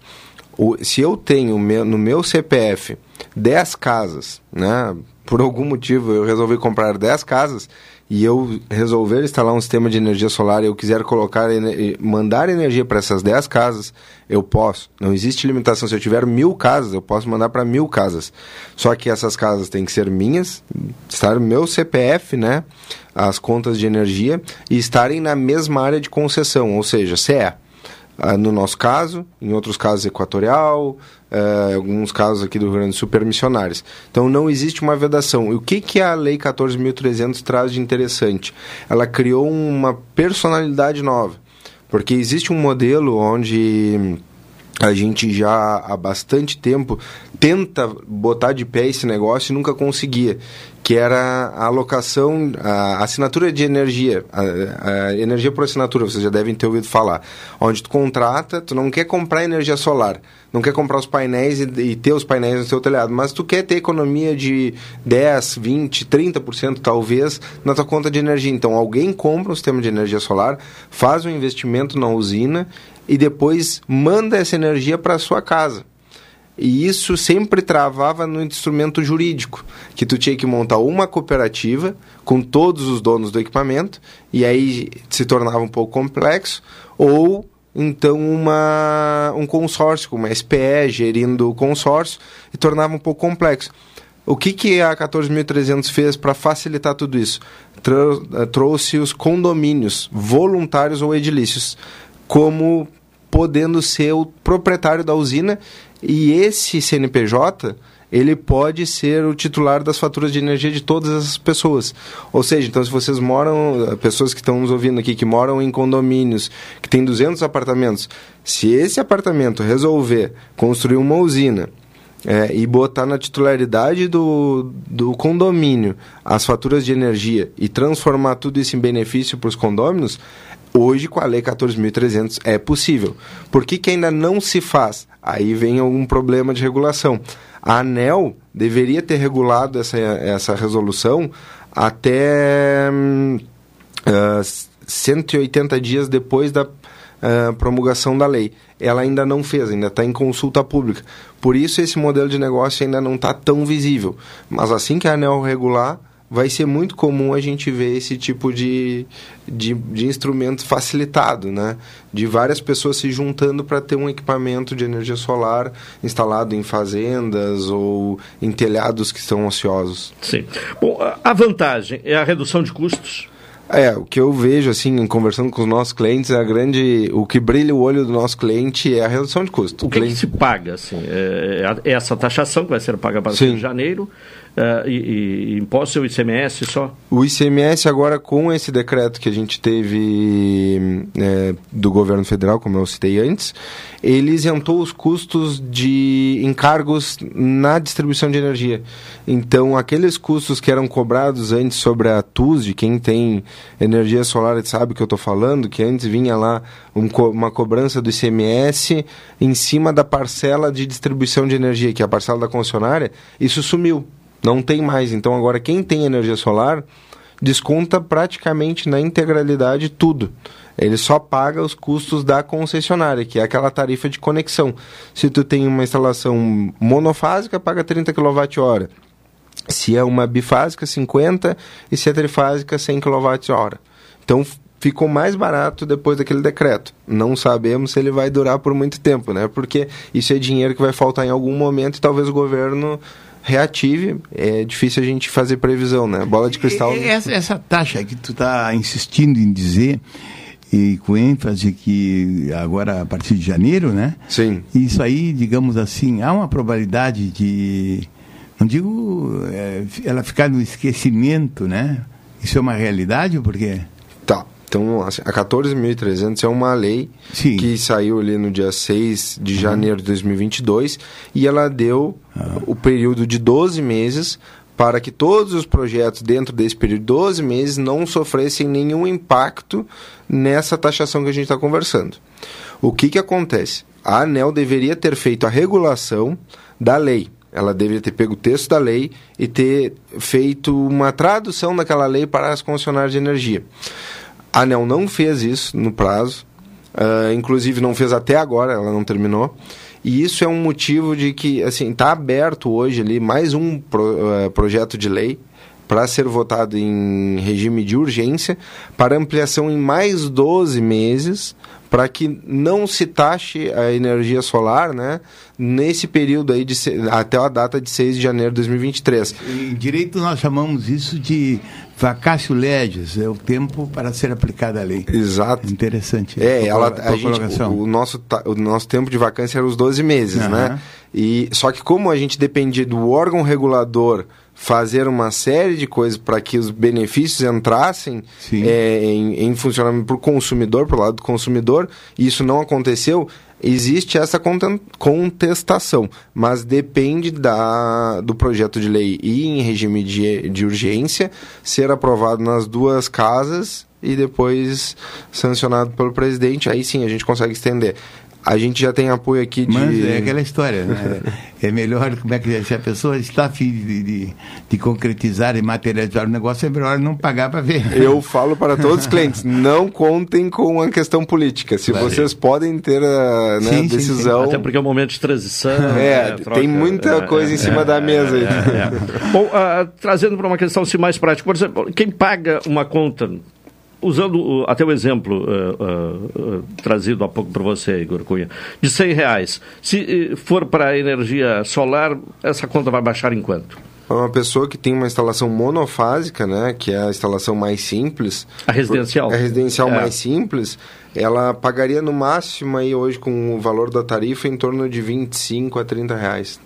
o- se eu tenho no meu CPF 10 casas, né? Por algum motivo eu resolvi comprar 10 casas, e eu resolver instalar um sistema de energia solar e eu quiser colocar mandar energia para essas 10 casas, eu posso. Não existe limitação. Se eu tiver mil casas, eu posso mandar para mil casas. Só que essas casas têm que ser minhas, estar no meu CPF, né? As contas de energia e estarem na mesma área de concessão, ou seja, CE. Ah, no nosso caso, em outros casos equatorial, uh, alguns casos aqui do Rio Grande do Sul permissionários. Então não existe uma vedação. E o que, que a Lei 14.300 traz de interessante? Ela criou uma personalidade nova, porque existe um modelo onde a gente já há bastante tempo tenta botar de pé esse negócio e nunca conseguia, que era a alocação, a assinatura de energia, a, a, energia por assinatura, vocês já devem ter ouvido falar, onde tu contrata, tu não quer comprar energia solar, não quer comprar os painéis e, e ter os painéis no seu telhado, mas tu quer ter economia de 10, 20, 30% talvez na tua conta de energia. Então alguém compra um sistema de energia solar, faz um investimento na usina e depois manda essa energia para sua casa. E isso sempre travava no instrumento jurídico, que tu tinha que montar uma cooperativa com todos os donos do equipamento, e aí se tornava um pouco complexo, ou então uma, um consórcio, uma SPE gerindo o consórcio, e tornava um pouco complexo. O que, que a 14.300 fez para facilitar tudo isso? trouxe os condomínios voluntários ou edilícios como podendo ser o proprietário da usina e esse CNPJ ele pode ser o titular das faturas de energia de todas essas pessoas. Ou seja, então se vocês moram, pessoas que estão nos ouvindo aqui, que moram em condomínios, que tem 200 apartamentos, se esse apartamento resolver construir uma usina é, e botar na titularidade do, do condomínio as faturas de energia e transformar tudo isso em benefício para os condôminos, Hoje, com a Lei 14.300, é possível. Por que, que ainda não se faz? Aí vem algum problema de regulação. A ANEL deveria ter regulado essa, essa resolução até uh, 180 dias depois da uh, promulgação da lei. Ela ainda não fez, ainda está em consulta pública. Por isso, esse modelo de negócio ainda não está tão visível. Mas assim que a ANEL regular vai ser muito comum a gente ver esse tipo de, de, de instrumento facilitado, né? De várias pessoas se juntando para ter um equipamento de energia solar instalado em fazendas ou em telhados que estão ociosos. Sim. Bom, a vantagem é a redução de custos. É, o que eu vejo, assim, conversando com os nossos clientes, é a grande... O que brilha o olho do nosso cliente é a redução de custo. O, o que, cliente... que se paga, assim? É, é essa taxação que vai ser paga para de janeiro, uh, e, e imposto o ICMS só? O ICMS agora com esse decreto que a gente teve é, do governo federal, como eu citei antes, ele isentou os custos de encargos na distribuição de energia. Então, aqueles custos que eram cobrados antes sobre a TUS, de quem tem energia solar sabe o que eu estou falando, que antes vinha lá um, uma cobrança do ICMS em cima da parcela de distribuição de energia, que é a parcela da concessionária, isso sumiu. Não tem mais. Então agora quem tem energia solar desconta praticamente na integralidade tudo. Ele só paga os custos da concessionária, que é aquela tarifa de conexão. Se tu tem uma instalação monofásica, paga 30 kWh. Se é uma bifásica, 50 e se é trifásica, 100 kWh. Então ficou mais barato depois daquele decreto. Não sabemos se ele vai durar por muito tempo, né? Porque isso é dinheiro que vai faltar em algum momento e talvez o governo reative, é difícil a gente fazer previsão, né? Bola de cristal. Essa, essa taxa que tu está insistindo em dizer, e com ênfase que agora a partir de janeiro, né? Sim. Isso aí, digamos assim, há uma probabilidade de, não digo é, ela ficar no esquecimento, né? Isso é uma realidade, porque Tá. Então, assim, a 14.300 é uma lei Sim. que saiu ali no dia 6 de uhum. janeiro de 2022 e ela deu uhum. o período de 12 meses para que todos os projetos dentro desse período de 12 meses não sofressem nenhum impacto nessa taxação que a gente está conversando. O que, que acontece? A ANEL deveria ter feito a regulação da lei. Ela deveria ter pego o texto da lei e ter feito uma tradução daquela lei para as concessionárias de energia. A ANEL não fez isso no prazo, uh, inclusive não fez até agora, ela não terminou. E isso é um motivo de que, assim, está aberto hoje ali mais um pro, uh, projeto de lei para ser votado em regime de urgência, para ampliação em mais 12 meses, para que não se taxe a energia solar, né, nesse período aí de, até a data de 6 de janeiro de 2023. Em direito nós chamamos isso de vacácio legis, é o tempo para ser aplicada a lei. Exato. Interessante. É, ela, a tua gente, colocação. o, o nosso, o nosso tempo de vacância era os 12 meses, Aham. né? E, só que como a gente dependia do órgão regulador fazer uma série de coisas para que os benefícios entrassem é, em, em funcionamento para o consumidor, para o lado do consumidor, e isso não aconteceu, existe essa contestação, mas depende da, do projeto de lei e em regime de, de urgência ser aprovado nas duas casas e depois sancionado pelo presidente, aí sim a gente consegue estender. A gente já tem apoio aqui de... Mas é aquela história, né? É melhor, como é que é? Se a pessoa está a fim de, de, de concretizar e materializar o negócio, é melhor não pagar para ver. Eu falo para todos os clientes, não contem com a questão política. Se Claro. vocês podem ter a né, Sim, sim, sim. decisão... Até porque é um momento de transição. É, né, tem muita coisa em cima da mesa aí. é, é. Bom, ah, trazendo para uma questão assim, mais prática, por exemplo, quem paga uma conta, usando até o exemplo ah, ah, trazido há pouco por você, Igor Cunha, de 100 reais, se eh, for para a energia solar, essa conta vai baixar em quanto? É uma pessoa que tem uma instalação monofásica, né, que é a instalação mais simples. A residencial? A residencial É. mais simples, ela pagaria no máximo aí hoje com o valor da tarifa em torno de 25 a 30 reais.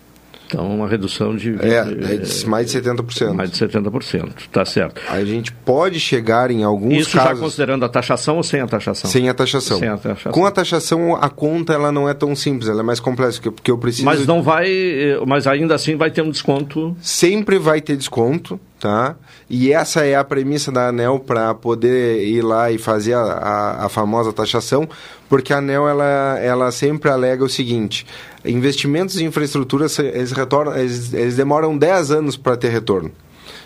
Então, uma redução de... É, é de mais de 70%. Mais de 70%, tá certo. A gente pode chegar em alguns Isso já casos... considerando a taxação ou sem a taxação? Sem a taxação. Sem a taxação. Com a taxação, a conta ela não é tão simples, ela é mais complexa, porque- porque eu preciso... Mas não vai, eh, mas ainda assim vai ter um desconto. Sempre vai ter desconto, tá? E essa é a premissa da ANEL para poder ir lá e fazer a, a, a famosa taxação, porque a ANEL ela, ela sempre alega o seguinte: investimentos em infraestrutura eles, retornam, eles, eles demoram 10 anos para ter retorno.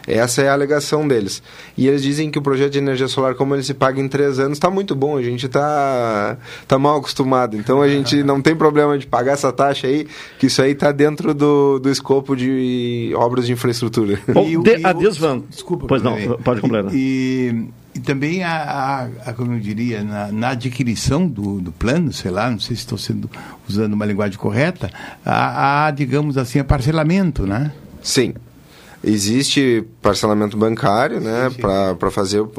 Essa é a alegação deles. E eles dizem que o projeto de energia solar, como ele se paga em três anos, está muito bom. A gente está tá mal acostumado. Então a gente não tem problema de pagar essa taxa aí, que isso aí está dentro do, do escopo de obras de infraestrutura. Bom, E o- de- e a. Desculpa, Pois não, Peraí. pode completar. E, e também, a, a- a- como eu diria, na, na adquirição do, do plano, sei lá, não sei se estou sendo, usando uma linguagem correta, há, há, digamos assim, a parcelamento, né? Sim. Existe parcelamento bancário, né, para fazer. uh,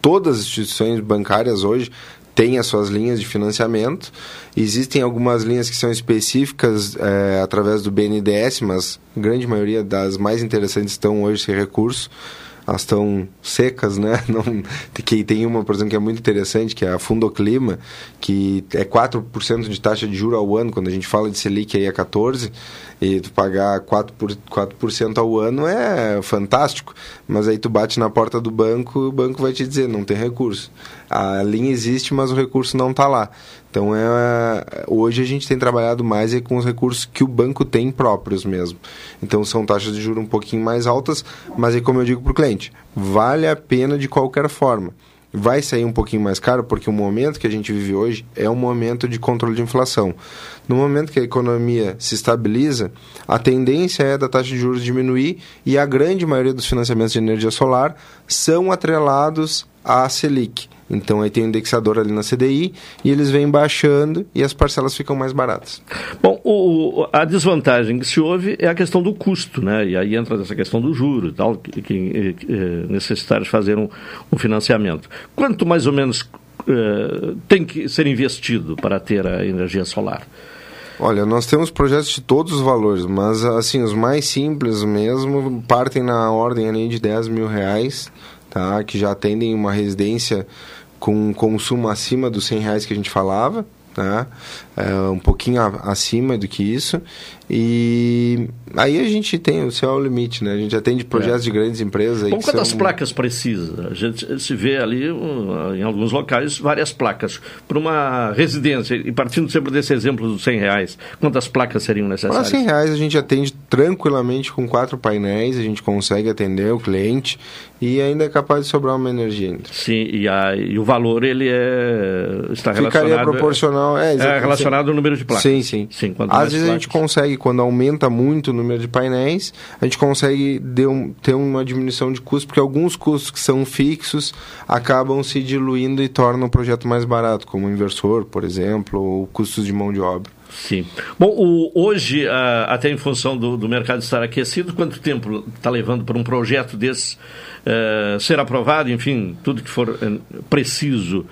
todas as instituições bancárias hoje têm as suas linhas de financiamento. Existem algumas linhas que são específicas eh, através do BNDES, mas a grande maioria das mais interessantes estão hoje sem recurso. Elas estão secas, né? Não, que tem uma, por exemplo, que é muito interessante, que é a Fundoclima, que é 4% de taxa de juro ao ano, quando a gente fala de Selic aí é 14%, e tu pagar 4%, por, 4 ao ano é fantástico, mas aí tu bate na porta do banco o banco vai te dizer, não tem recurso. A linha existe, mas o recurso não está lá. Então, é, hoje a gente tem trabalhado mais é com os recursos que o banco tem próprios mesmo. Então, são taxas de juros um pouquinho mais altas, mas é como eu digo para o cliente, vale a pena de qualquer forma. Vai sair um pouquinho mais caro, porque o momento que a gente vive hoje é um momento de controle de inflação. No momento que a economia se estabiliza, a tendência é da taxa de juros diminuir e a grande maioria dos financiamentos de energia solar são atrelados à Selic. Então aí tem o indexador ali na CDI e eles vêm baixando e as parcelas ficam mais baratas. Bom, o- a desvantagem que se houve é a questão do custo, né? E aí entra essa questão do juro e tal, que, que, que eh, necessitar de fazer um, um financiamento. Quanto mais ou menos eh, tem que ser investido para ter a energia solar? Olha, nós temos projetos de todos os valores, mas assim, os mais simples mesmo partem na ordem ali de 10 mil reais, tá? Que já atendem uma residência com consumo acima dos 100 reais que a gente falava, tá? É, um pouquinho a- acima do que isso. E aí a gente tem o céu é o limite, né? A gente atende projetos de grandes empresas que quantas são... placas precisa? A gente se vê ali, em alguns locais, várias placas. Para uma residência, e partindo sempre desse exemplo dos 100 reais, quantas placas seriam Para necessárias? 100 reais a gente atende tranquilamente com quatro painéis, a gente consegue atender o cliente e ainda é capaz de sobrar uma energia ainda. Sim, e, a, e o valor ele é, está Ficaria relacionado... proporcional Nacional é, é relacionado ao número de placas. Sim, sim. sim Às vezes placas. a gente consegue, quando aumenta muito o número de painéis, a gente consegue um, ter uma diminuição de custo, porque alguns custos que são fixos acabam se diluindo e tornam o projeto mais barato, como o inversor, por exemplo, ou custos de mão de obra. Sim. Bom, o, hoje, até em função do, do, mercado estar aquecido, quanto tempo está levando para um projeto desse uh, ser aprovado, enfim, tudo que for uh, preciso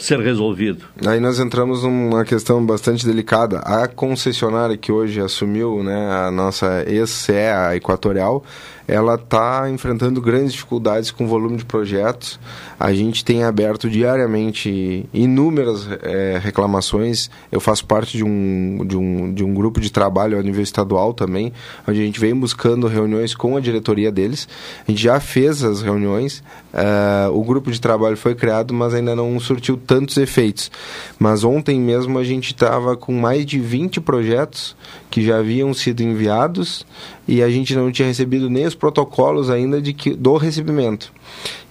ser resolvido? Aí nós entramos numa questão bastante delicada. A concessionária que hoje assumiu né, a nossa ex a Equatorial, ela está enfrentando grandes dificuldades com o volume de projetos. A gente tem aberto diariamente inúmeras é, reclamações. Eu faço parte de um, de, um, de um grupo de trabalho a nível estadual também, onde a gente vem buscando reuniões com a diretoria deles. A gente já fez as reuniões, uh, o grupo de trabalho foi criado, mas ainda não surtiu tantos efeitos. Mas ontem mesmo a gente estava com mais de 20 projetos que já haviam sido enviados e a gente não tinha recebido nem os protocolos ainda de que, do recebimento.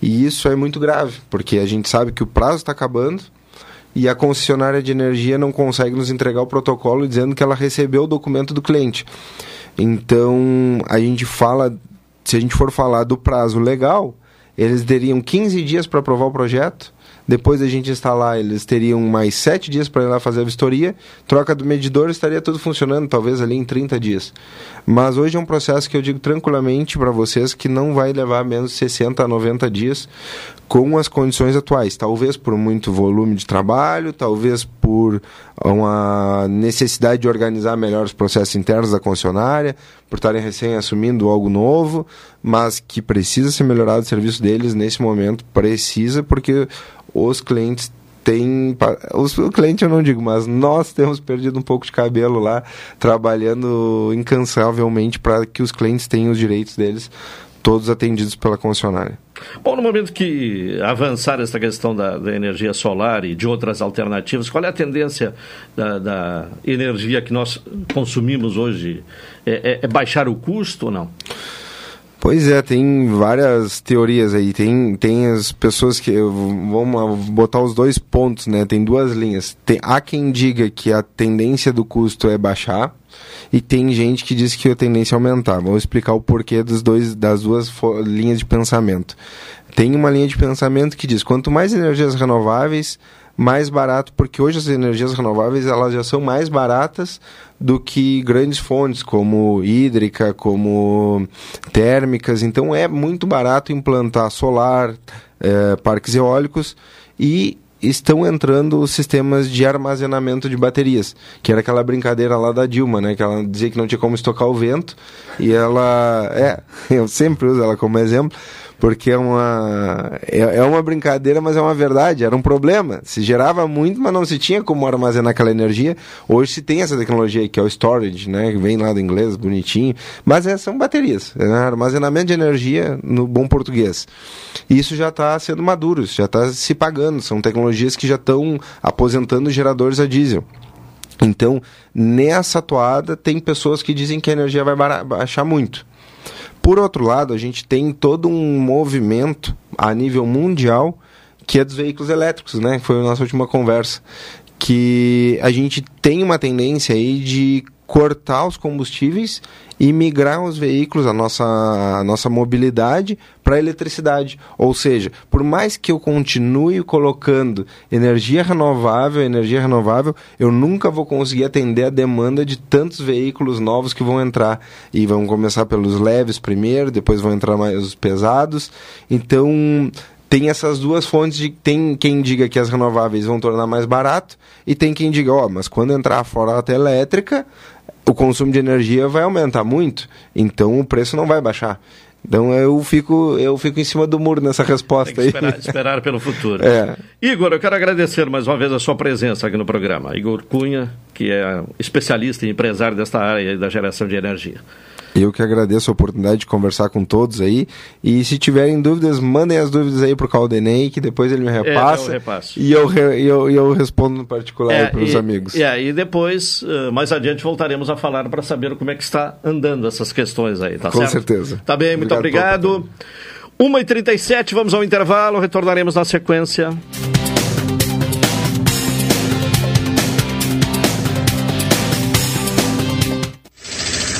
E isso é muito grave, porque a gente sabe que o prazo está acabando e a concessionária de energia não consegue nos entregar o protocolo dizendo que ela recebeu o documento do cliente. Então, a gente fala, se a gente for falar do prazo legal, eles teriam 15 dias para aprovar o projeto depois da gente instalar, eles teriam mais sete dias para ir lá fazer a vistoria. Troca do medidor estaria tudo funcionando, talvez ali em 30 dias. Mas hoje é um processo que eu digo tranquilamente para vocês que não vai levar menos de 60 a 90 dias com as condições atuais. Talvez por muito volume de trabalho, talvez por uma necessidade de organizar melhor os processos internos da concessionária, por estarem recém assumindo algo novo, mas que precisa ser melhorado o serviço deles nesse momento, precisa, porque os clientes têm. Os, o cliente eu não digo, mas nós temos perdido um pouco de cabelo lá, trabalhando incansavelmente para que os clientes tenham os direitos deles todos atendidos pela concessionária. Bom, no momento que avançar essa questão da, da, energia solar e de outras alternativas, qual é a tendência da, da energia que nós consumimos hoje? É, é, é baixar o custo ou não? Pois é, tem várias teorias aí. Tem, tem as pessoas que. Vamos botar os dois pontos, né? Tem duas linhas. Tem, há quem diga que a tendência do custo é baixar, e tem gente que diz que a tendência é aumentar. Vou explicar o porquê dos dois, das duas linhas de pensamento. Tem uma linha de pensamento que diz: quanto mais energias renováveis, mais barato, porque hoje as energias renováveis elas já são mais baratas do que grandes fontes como hídrica, como térmicas. Então é muito barato implantar solar, é, parques eólicos e estão entrando os sistemas de armazenamento de baterias, que era aquela brincadeira lá da Dilma, né? Que ela dizia que não tinha como estocar o vento e ela, é, eu sempre uso ela como exemplo porque é uma, é, é, uma brincadeira, mas é uma verdade. Era um problema. Se gerava muito, mas não se tinha como armazenar aquela energia. Hoje se tem essa tecnologia que é o storage, né? Que vem lá do inglês, bonitinho. Mas é, são baterias. É armazenamento de energia no bom português. E isso já está sendo maduro, já está se pagando. São tecnologias que já estão aposentando geradores a diesel. Então, nessa toada, tem pessoas que dizem que a energia vai baixar muito. Por outro lado, a gente tem todo um movimento a nível mundial que é dos veículos elétricos, né? Foi a nossa última conversa. Que a gente tem uma tendência aí de cortar os combustíveis e migrar os veículos, a nossa, a nossa mobilidade, para a eletricidade. Ou seja, por mais que eu continue colocando energia renovável, energia renovável, eu nunca vou conseguir atender a demanda de tantos veículos novos que vão entrar. E vão começar pelos leves primeiro, depois vão entrar mais os pesados. Então, tem essas duas fontes de tem quem diga que as renováveis vão tornar mais barato e tem quem diga, ó, oh, mas quando entrar a frota elétrica, o consumo de energia vai aumentar muito, então o preço não vai baixar. Então eu fico, eu fico em cima do muro nessa resposta Tem que esperar, aí. esperar pelo futuro. É. Igor, eu quero agradecer mais uma vez a sua presença aqui no programa. Igor Cunha, que é especialista e empresário desta área da geração de energia. Eu que agradeço a oportunidade de conversar com todos aí. E se tiverem dúvidas, mandem as dúvidas aí para o Caldenei, que depois ele me repassa. É, eu repasso. E eu, eu, eu respondo no particular é, para os amigos. É, e depois, uh, mais adiante, voltaremos a falar para saber como é que está andando essas questões aí, tá com certo? certeza. Tá bem, muito obrigado. obrigado. 1h37, vamos ao intervalo, retornaremos na sequência.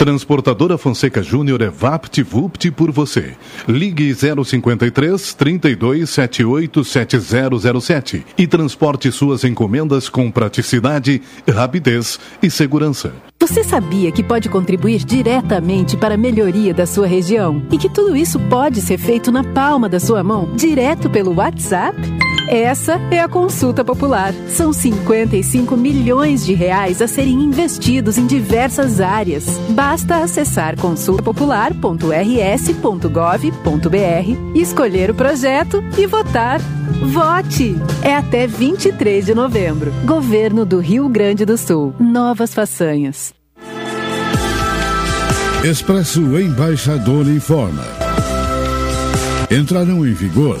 Transportadora Fonseca Júnior é VaptVupt por você. Ligue 053 32 78 7007 e transporte suas encomendas com praticidade, rapidez e segurança. Você sabia que pode contribuir diretamente para a melhoria da sua região? E que tudo isso pode ser feito na palma da sua mão, direto pelo WhatsApp? Essa é a consulta popular. São 55 milhões de reais a serem investidos em diversas áreas. Basta acessar consultapopular.rs.gov.br, escolher o projeto e votar. Vote! É até 23 de novembro. Governo do Rio Grande do Sul. Novas façanhas. Expresso Embaixador informa. Entrarão em vigor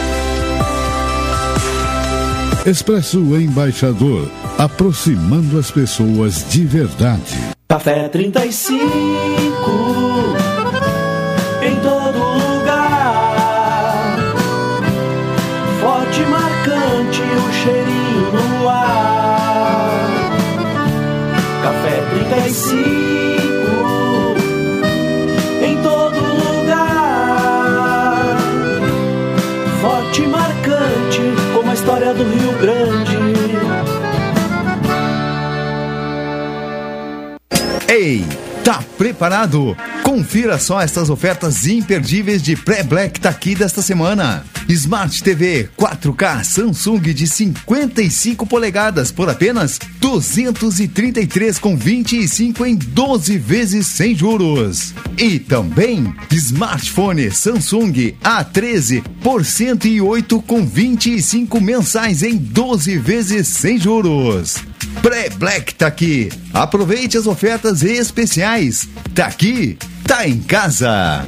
Expresso Embaixador, aproximando as pessoas de verdade. Café 35 em todo lugar. Forte, marcante, o cheirinho no ar. Café 35 do Rio Grande. Ei, tá preparado? Confira só estas ofertas imperdíveis de pré-black taqui desta semana. Smart TV 4K Samsung de 55 polegadas por apenas 233 com 25 em 12 vezes sem juros. E também smartphone Samsung A13 por 108 com 25 mensais em 12 vezes sem juros. Pré-Black tá aqui. Aproveite as ofertas especiais. Tá aqui, tá em casa.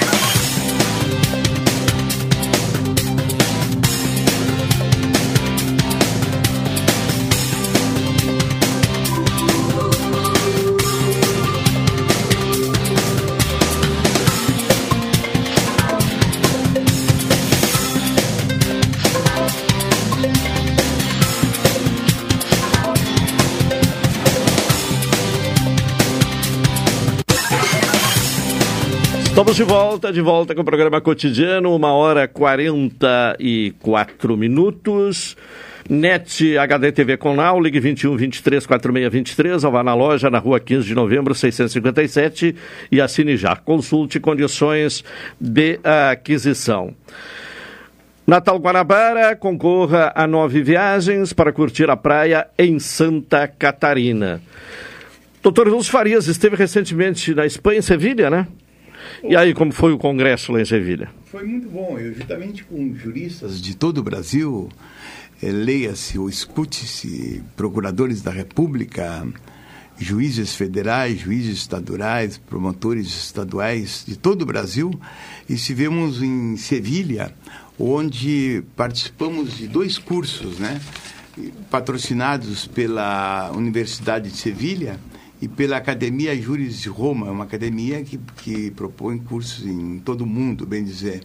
Estamos de volta, de volta com o programa cotidiano, uma hora 44 minutos. NET HD TV Conal, ligue 21 23 46 23, ou vá na loja na rua 15 de novembro 657 e assine já. Consulte condições de aquisição. Natal Guanabara, concorra a nove viagens para curtir a praia em Santa Catarina. Doutor Luz Farias esteve recentemente na Espanha, em Sevilha, né? E aí, como foi o congresso lá em Sevilha? Foi muito bom. Eu, juntamente com juristas de todo o Brasil, eh, leia-se ou escute-se procuradores da República, juízes federais, juízes estaduais, promotores estaduais de todo o Brasil, e estivemos em Sevilha, onde participamos de dois cursos, né? patrocinados pela Universidade de Sevilha e pela Academia Júris de Roma, uma academia que, que propõe cursos em todo o mundo, bem dizer.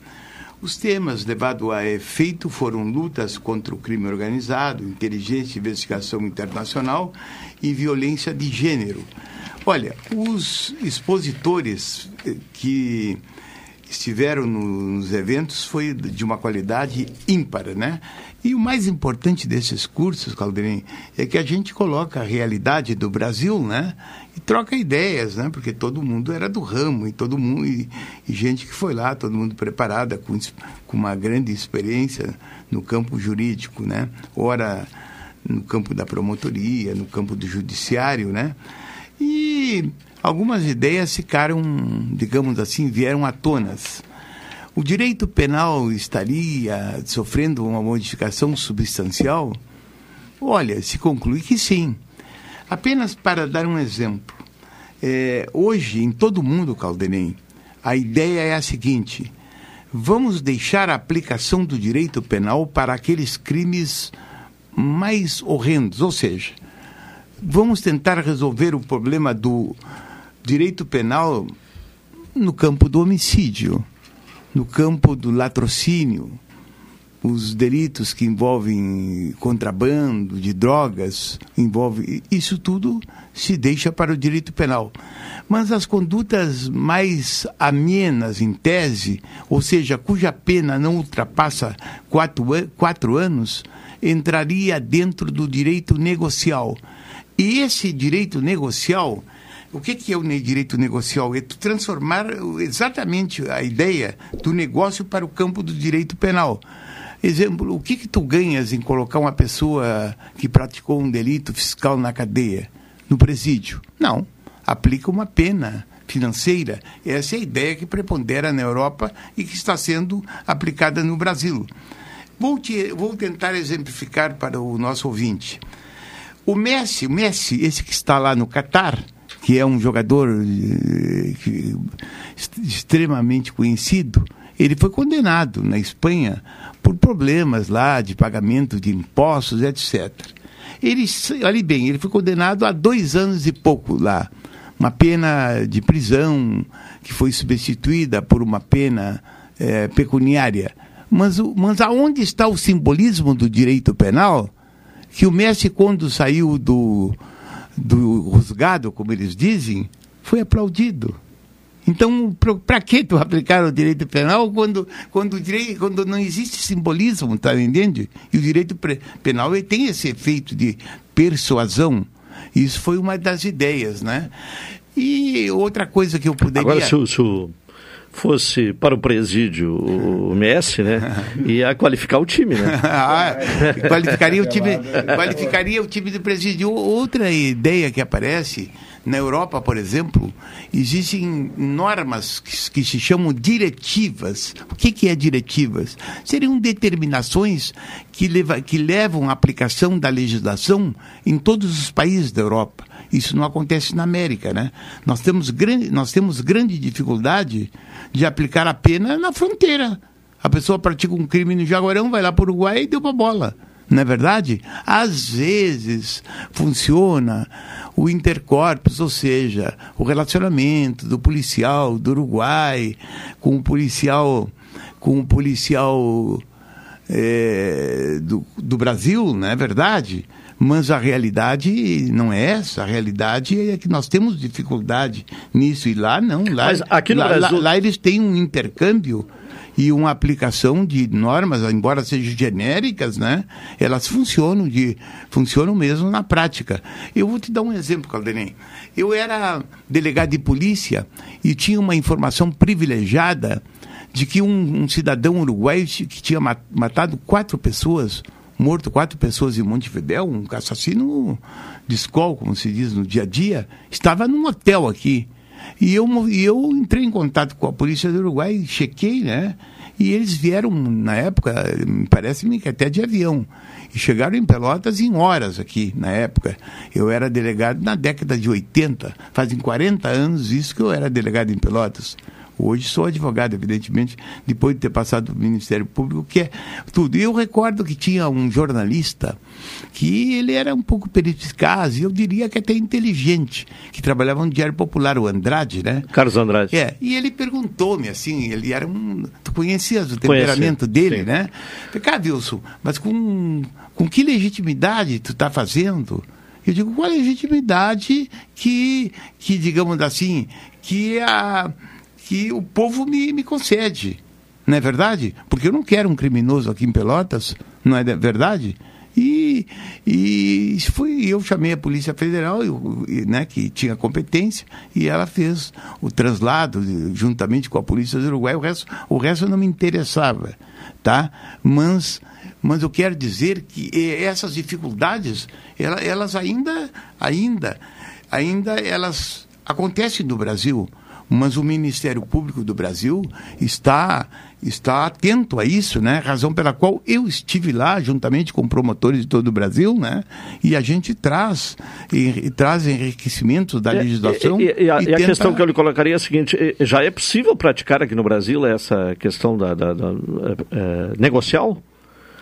Os temas levados a efeito foram lutas contra o crime organizado, inteligência e investigação internacional e violência de gênero. Olha, os expositores eh, que estiveram nos eventos foi de uma qualidade ímpar, né? E o mais importante desses cursos, Calderim, é que a gente coloca a realidade do Brasil, né? E troca ideias, né? Porque todo mundo era do ramo e todo mundo e, e gente que foi lá, todo mundo preparada com, com uma grande experiência no campo jurídico, né? Ora no campo da promotoria, no campo do judiciário, né? E algumas ideias ficaram, digamos assim, vieram à tonas o direito penal estaria sofrendo uma modificação substancial? Olha, se conclui que sim. Apenas para dar um exemplo. É, hoje, em todo mundo, Caldenem, a ideia é a seguinte: vamos deixar a aplicação do direito penal para aqueles crimes mais horrendos, ou seja, vamos tentar resolver o problema do direito penal no campo do homicídio no campo do latrocínio, os delitos que envolvem contrabando de drogas, envolve isso tudo se deixa para o direito penal. Mas as condutas mais amenas em tese, ou seja, cuja pena não ultrapassa quatro, quatro anos, entraria dentro do direito negocial. E esse direito negocial o que, que é o direito negocial? É transformar exatamente a ideia do negócio para o campo do direito penal. Exemplo, o que, que tu ganhas em colocar uma pessoa que praticou um delito fiscal na cadeia, no presídio? Não. Aplica uma pena financeira. Essa é a ideia que prepondera na Europa e que está sendo aplicada no Brasil. Vou, te, vou tentar exemplificar para o nosso ouvinte. O Messi, o Messi, esse que está lá no Catar, que é um jogador eh, extremamente conhecido, ele foi condenado na Espanha por problemas lá de pagamento de impostos, etc. Ele, olhe bem, ele foi condenado a dois anos e pouco lá. Uma pena de prisão que foi substituída por uma pena é, pecuniária. Mas, mas aonde está o simbolismo do direito penal? Que o Messi, quando saiu do, do rusgado, como eles dizem, foi aplaudido. Então, para que tu aplicar o direito penal quando, quando, direito, quando não existe simbolismo, tá entendendo? E o direito penal tem esse efeito de persuasão. Isso foi uma das ideias, né? E outra coisa que eu poderia... Agora, se, se, fosse para o presídio o Messi, né? Ia qualificar o time, né? ah, qualificaria o time, qualificaria o time do presídio. Outra ideia que aparece na Europa, por exemplo, existem normas que, que se chamam diretivas. O que, que é diretivas? Seriam determinações que, leva, que levam à aplicação da legislação em todos os países da Europa. Isso não acontece na América, né? Nós temos grande, nós temos grande dificuldade de aplicar a pena na fronteira. A pessoa pratica um crime no Jaguarão, vai lá para o Uruguai e deu para bola. Não é verdade? Às vezes funciona o intercorpus, ou seja, o relacionamento do policial do Uruguai com o policial com o policial é, do, do Brasil, não é verdade? Mas a realidade não é essa. A realidade é que nós temos dificuldade nisso. E lá não. Lá, Mas aqui no lá, Brasil- lá, lá eles têm um intercâmbio e uma aplicação de normas, embora sejam genéricas, né? Elas funcionam de funcionam mesmo na prática. Eu vou te dar um exemplo, Caldenei. Eu era delegado de polícia e tinha uma informação privilegiada de que um, um cidadão uruguaio que tinha ma- matado quatro pessoas, morto quatro pessoas em Montevidéu, um assassino de escola, como se diz no dia a dia, estava num hotel aqui. E eu, e eu entrei em contato com a polícia do Uruguai chequei, né? E eles vieram, na época, me parece-me que até de avião. E chegaram em Pelotas em horas aqui, na época. Eu era delegado na década de 80. Fazem 40 anos isso que eu era delegado em Pelotas. Hoje sou advogado, evidentemente, depois de ter passado para o Ministério Público, que é tudo. E eu recordo que tinha um jornalista que ele era um pouco perspicaz, e eu diria que até inteligente, que trabalhava no Diário Popular, o Andrade, né? Carlos Andrade. É, e ele perguntou-me assim, ele era um. Tu conhecias o temperamento dele, sim. né? Falei, cá, Wilson, mas com, com que legitimidade tu está fazendo? Eu digo, qual a legitimidade que, que digamos assim, que, a, que o povo me, me concede? Não é verdade? Porque eu não quero um criminoso aqui em Pelotas, não é de- verdade? E, e eu chamei a Polícia Federal, eu, né, que tinha competência, e ela fez o translado juntamente com a Polícia do Uruguai. O resto, o resto não me interessava, tá? Mas, mas eu quero dizer que essas dificuldades, ela- elas ainda, ainda, ainda elas acontecem no Brasil mas o Ministério Público do Brasil está está atento a isso, né? Razão pela qual eu estive lá juntamente com promotores de todo o Brasil, né? E a gente traz e, e traz enriquecimentos da legislação. E, e- e a, a tenta- questão que eu lhe colocaria é a seguinte: já é possível praticar aqui no Brasil essa questão da, da- da, eh, eh, negocial?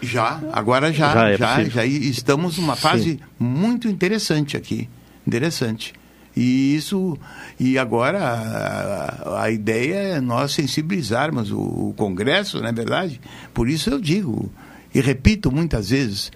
Já, agora já, Já é já, já, estamos numa Sim. fase muito interessante aqui, interessante. E isso, e agora a, a ideia é nós sensibilizarmos o, o Congresso, não é verdade? Por isso eu digo, e repito muitas vezes,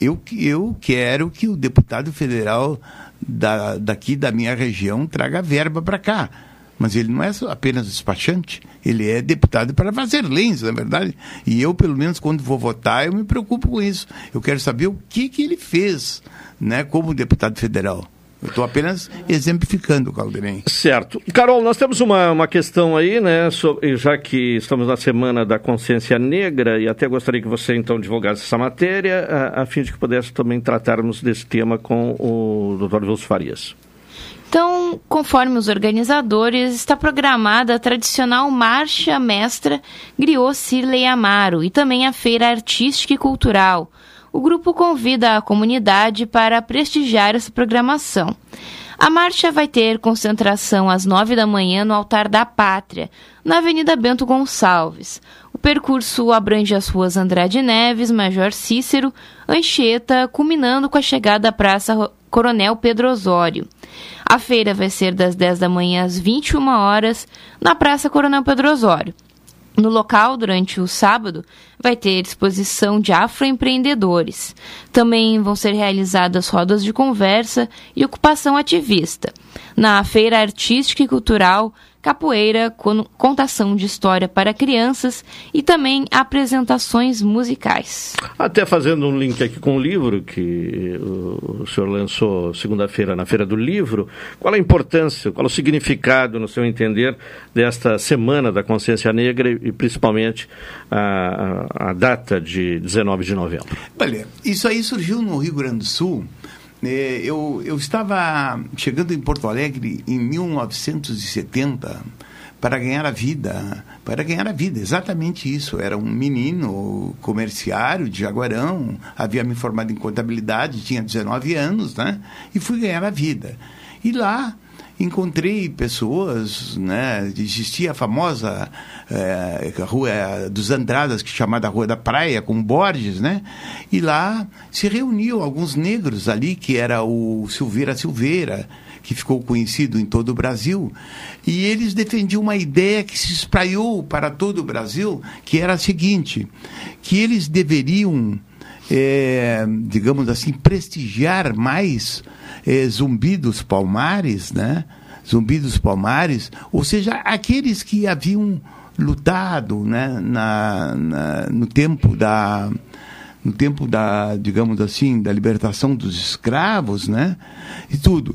eu, eu quero que o deputado federal da, daqui da minha região traga verba para cá. Mas ele não é apenas despachante, ele é deputado para fazer leis, na verdade. E eu, pelo menos, quando vou votar, eu me preocupo com isso. Eu quero saber o que, que ele fez né, como deputado federal. Eu estou apenas exemplificando, Calderem. Certo. Carol, nós temos uma, uma questão aí, né, sobre, já que estamos na Semana da Consciência Negra, e até gostaria que você então divulgasse essa matéria, a, a fim de que pudesse também tratarmos desse tema com o Dr. Wilson Farias. Então, conforme os organizadores, está programada a tradicional Marcha Mestra Griot Cirlei Amaro e também a Feira Artística e Cultural. O grupo convida a comunidade para prestigiar essa programação. A marcha vai ter concentração às nove da manhã no Altar da Pátria, na Avenida Bento Gonçalves. O percurso abrange as ruas Andrade Neves, Major Cícero, Anchieta, culminando com a chegada à Praça Ro- Coronel Pedro Osório. A feira vai ser das 10 da manhã às 21 horas na Praça Coronel Pedro Osório. No local, durante o sábado, vai ter exposição de afroempreendedores. Também vão ser realizadas rodas de conversa e ocupação ativista. Na Feira Artística e Cultural, capoeira, con- contação de história para crianças e também apresentações musicais. Até fazendo um link aqui com o livro que o, o senhor lançou segunda-feira na Feira do Livro, qual a importância, qual o significado, no seu entender, desta Semana da Consciência Negra e principalmente a, a, a data de 19 de novembro? Olha, isso aí surgiu no Rio Grande do Sul. É, eu, eu estava chegando em Porto Alegre em 1970 para ganhar a vida, para ganhar a vida, exatamente isso. Era um menino comerciário de Jaguarão, havia me formado em contabilidade, tinha 19 anos, né? E fui ganhar a vida. E lá encontrei pessoas, né? Existia a famosa eh, rua dos Andradas, que é chamada Rua da Praia, com Borges, né? E lá se reuniam alguns negros ali, que era o Silveira Silveira, que ficou conhecido em todo o Brasil, e eles defendiam uma ideia que se espraiou para todo o Brasil, que era a seguinte, que eles deveriam é, digamos assim, prestigiar mais é, Zumbi dos Palmares, né? Zumbi dos Palmares, ou seja, aqueles que haviam lutado né, na, na, no tempo da no tempo da digamos assim da libertação dos escravos né e tudo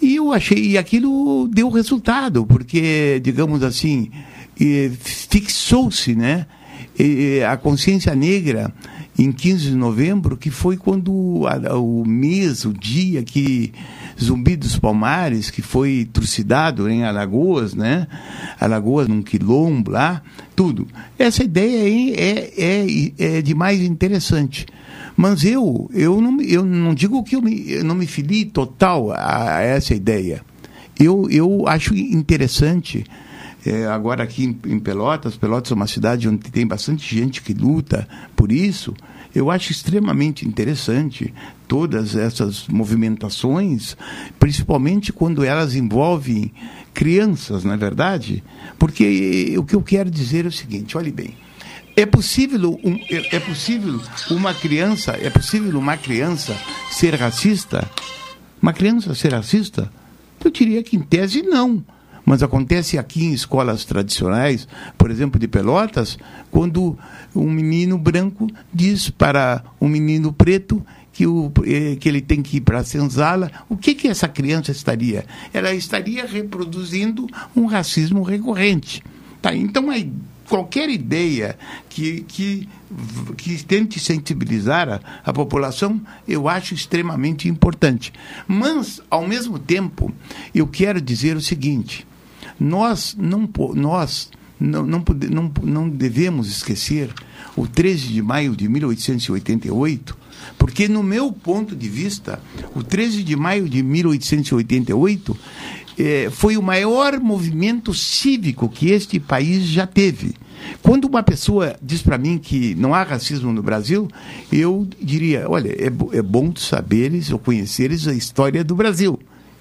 e eu achei e aquilo deu resultado porque digamos assim fixou-se né a consciência negra em 15 de novembro, que foi quando o mês, o dia que Zumbi dos Palmares, que foi trucidado em Alagoas, né? Alagoas num quilombo lá, tudo. Essa ideia aí é, é, é de mais interessante. Mas eu, eu, não, eu não digo que eu, me, eu não me fili total a, a essa ideia. Eu, eu acho interessante é, agora aqui em, em, Pelotas, Pelotas é uma cidade onde tem bastante gente que luta por isso. Eu acho extremamente interessante todas essas movimentações, principalmente quando elas envolvem crianças, não é verdade? Porque o que eu quero dizer é o seguinte: olhe bem. É possível, um, é, é possível uma criança, é possível uma criança ser racista? Uma criança ser racista? Eu diria que em tese não mas acontece aqui em escolas tradicionais, por exemplo, de Pelotas, quando um menino branco diz para um menino preto que, o, eh, que ele tem que ir para a senzala, o que, que essa criança estaria? Ela estaria reproduzindo um racismo recorrente. Tá? Então, aí, qualquer ideia que, que, que tente sensibilizar a, a, população, eu acho extremamente importante. Mas, ao mesmo tempo, eu quero dizer o seguinte: nós não, nós não, não, não, não devemos esquecer o 13 de maio de 1888, porque, no meu ponto de vista, o 13 de maio de 1888 eh, foi o maior movimento cívico que este país já teve. Quando uma pessoa diz para mim que não há racismo no Brasil, eu diria: olha, é, é bom saberes ou conheceres a história do Brasil.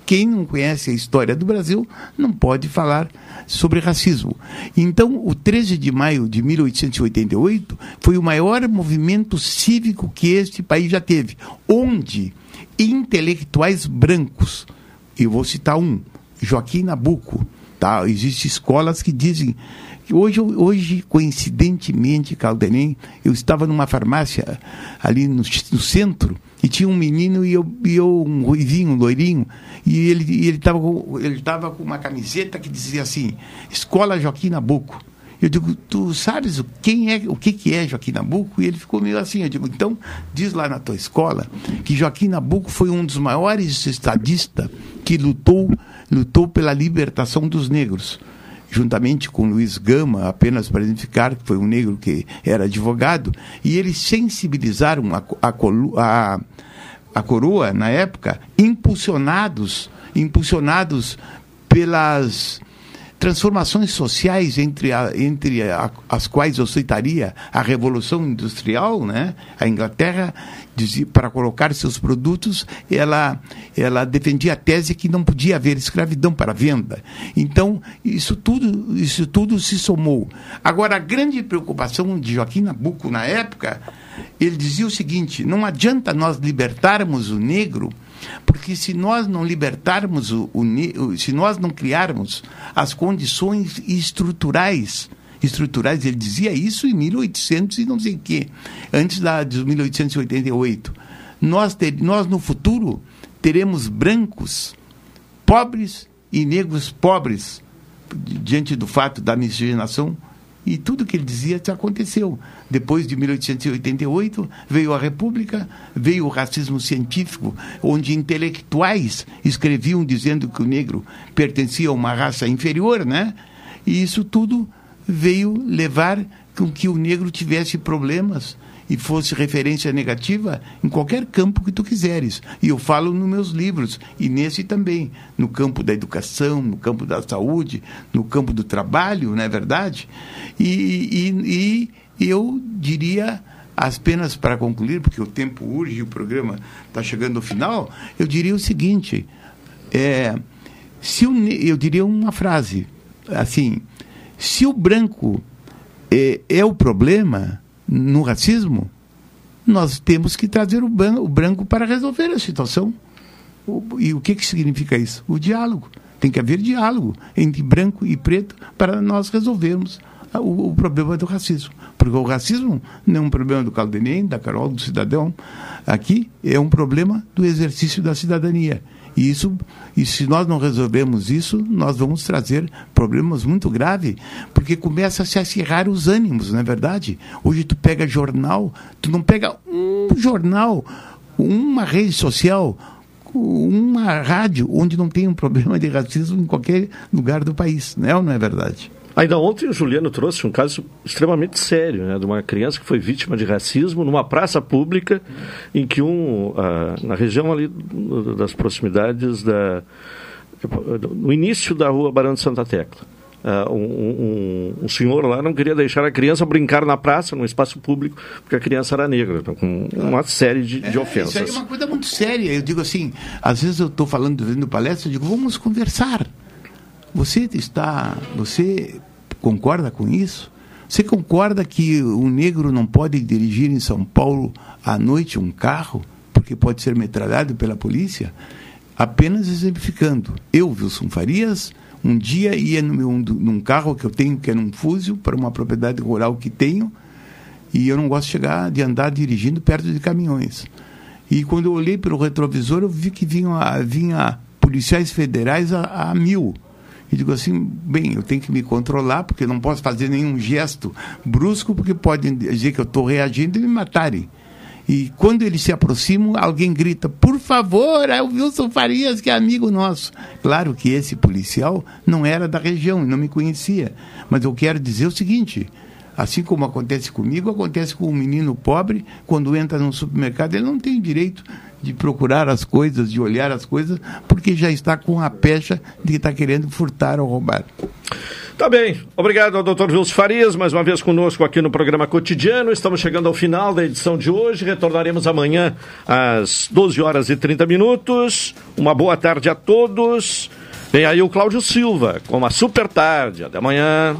Quem não conhece a história do Brasil não pode falar sobre racismo. Então, o 13 de maio de 1888 foi o maior movimento cívico que este país já teve, onde intelectuais brancos, eu vou citar um, Joaquim Nabuco, tá? Existem escolas que dizem Hoje, hoje, coincidentemente, Caldenem, eu estava numa farmácia ali no, no centro e tinha um menino e eu, e eu um ruivinho, um loirinho, e ele ele estava ele tava com uma camiseta que dizia assim, Escola Joaquim Nabuco. Eu digo, tu sabes quem é, o que, que é Joaquim Nabuco? E ele ficou meio assim. Eu digo, então, diz lá na tua escola que Joaquim Nabuco foi um dos maiores estadistas que lutou, lutou pela libertação dos negros juntamente com Luiz Gama, apenas para identificar que foi um negro que era advogado, e eles sensibilizaram a, a, a, a coroa, na época, impulsionados, impulsionados pelas transformações sociais entre, a, entre a, as quais eu citaria a Revolução Industrial, né? a Inglaterra, para colocar seus produtos, ela, ela defendia a tese que não podia haver escravidão para venda. Então, isso tudo, isso tudo se somou. Agora, a grande preocupação de Joaquim Nabuco na época, ele dizia o seguinte: não adianta nós libertarmos o negro porque se nós não libertarmos o, o, se nós não criarmos as condições estruturais estruturais, ele dizia isso em 1800 e não sei o quê, antes da, de 1888. Nós, ter, nós no futuro teremos brancos pobres e negros pobres diante do fato da miscigenação e tudo que ele dizia aconteceu. Depois de 1888, veio a República, veio o racismo científico, onde intelectuais escreviam dizendo que o negro pertencia a uma raça inferior, né? E isso tudo veio levar com que o negro tivesse problemas e fosse referência negativa em qualquer campo que tu quiseres. E eu falo nos meus livros, e nesse também, no campo da educação, no campo da saúde, no campo do trabalho, não é verdade? E, e, e eu diria, apenas para concluir, porque o tempo urge e o programa está chegando ao final, eu diria o seguinte: é, se o, eu diria uma frase assim, se o branco é, é o problema, no racismo, nós temos que trazer o, ban- o branco para resolver a situação. O- e o que, que significa isso? O diálogo. Tem que haver diálogo entre branco e preto para nós resolvermos o, o problema do racismo. Porque o racismo não é um problema do Caldenei, da Carol, do cidadão. Aqui é um problema do exercício da cidadania. E isso, e se nós não resolvermos isso, nós vamos trazer problemas muito graves, porque começa a se acirrar os ânimos, não é verdade? Hoje tu pega jornal, tu não pega um jornal, uma rede social, uma rádio onde não tem um problema de racismo em qualquer lugar do país, não é não é verdade? Ainda ontem o Juliano trouxe um caso extremamente sério, né, de uma criança que foi vítima de racismo numa praça pública em que um, ah, na região ali das proximidades da, no início da rua Barão de Santa Tecla. Ah, um, um- um senhor lá não queria deixar a criança brincar na praça, no espaço público, porque a criança era negra, então, com uma série de, de Isso aí é ofensas. uma coisa muito séria. Eu digo assim, às vezes eu estou falando, fazendo palestra, eu digo, vamos conversar. Você está, você concorda com isso? Você concorda que o negro não pode dirigir em São Paulo à noite um carro porque pode ser metralhado pela polícia? Apenas exemplificando. Eu, Wilson Farias, um dia ia no meu, num carro que eu tenho, que é num fuzil, para uma propriedade rural que tenho, e eu não gosto de chegar, de andar dirigindo perto de caminhões. E quando eu olhei pelo retrovisor, eu vi que vinha, vinha policiais federais a, a mil. E digo assim, bem, eu tenho que me controlar, porque não posso fazer nenhum gesto brusco, porque podem dizer que eu estou reagindo e me matarem. E quando eles se aproximam, alguém grita, por favor, é o Wilson Farias, que é amigo nosso. Claro que esse policial não era da região, não me conhecia. Mas eu quero dizer o seguinte, assim como acontece comigo, acontece com um menino pobre, quando entra num supermercado, ele não tem direito de procurar as coisas, de olhar as coisas, porque já está com a pecha de que está querendo furtar ou roubar. Tá bem. Obrigado ao Dr. Wilson Farias, mais uma vez conosco aqui no programa cotidiano. Estamos chegando ao final da edição de hoje. Retornaremos amanhã às 12 horas e 30 minutos. Uma boa tarde a todos. Vem aí o Cláudio Silva com uma super tarde. Até amanhã.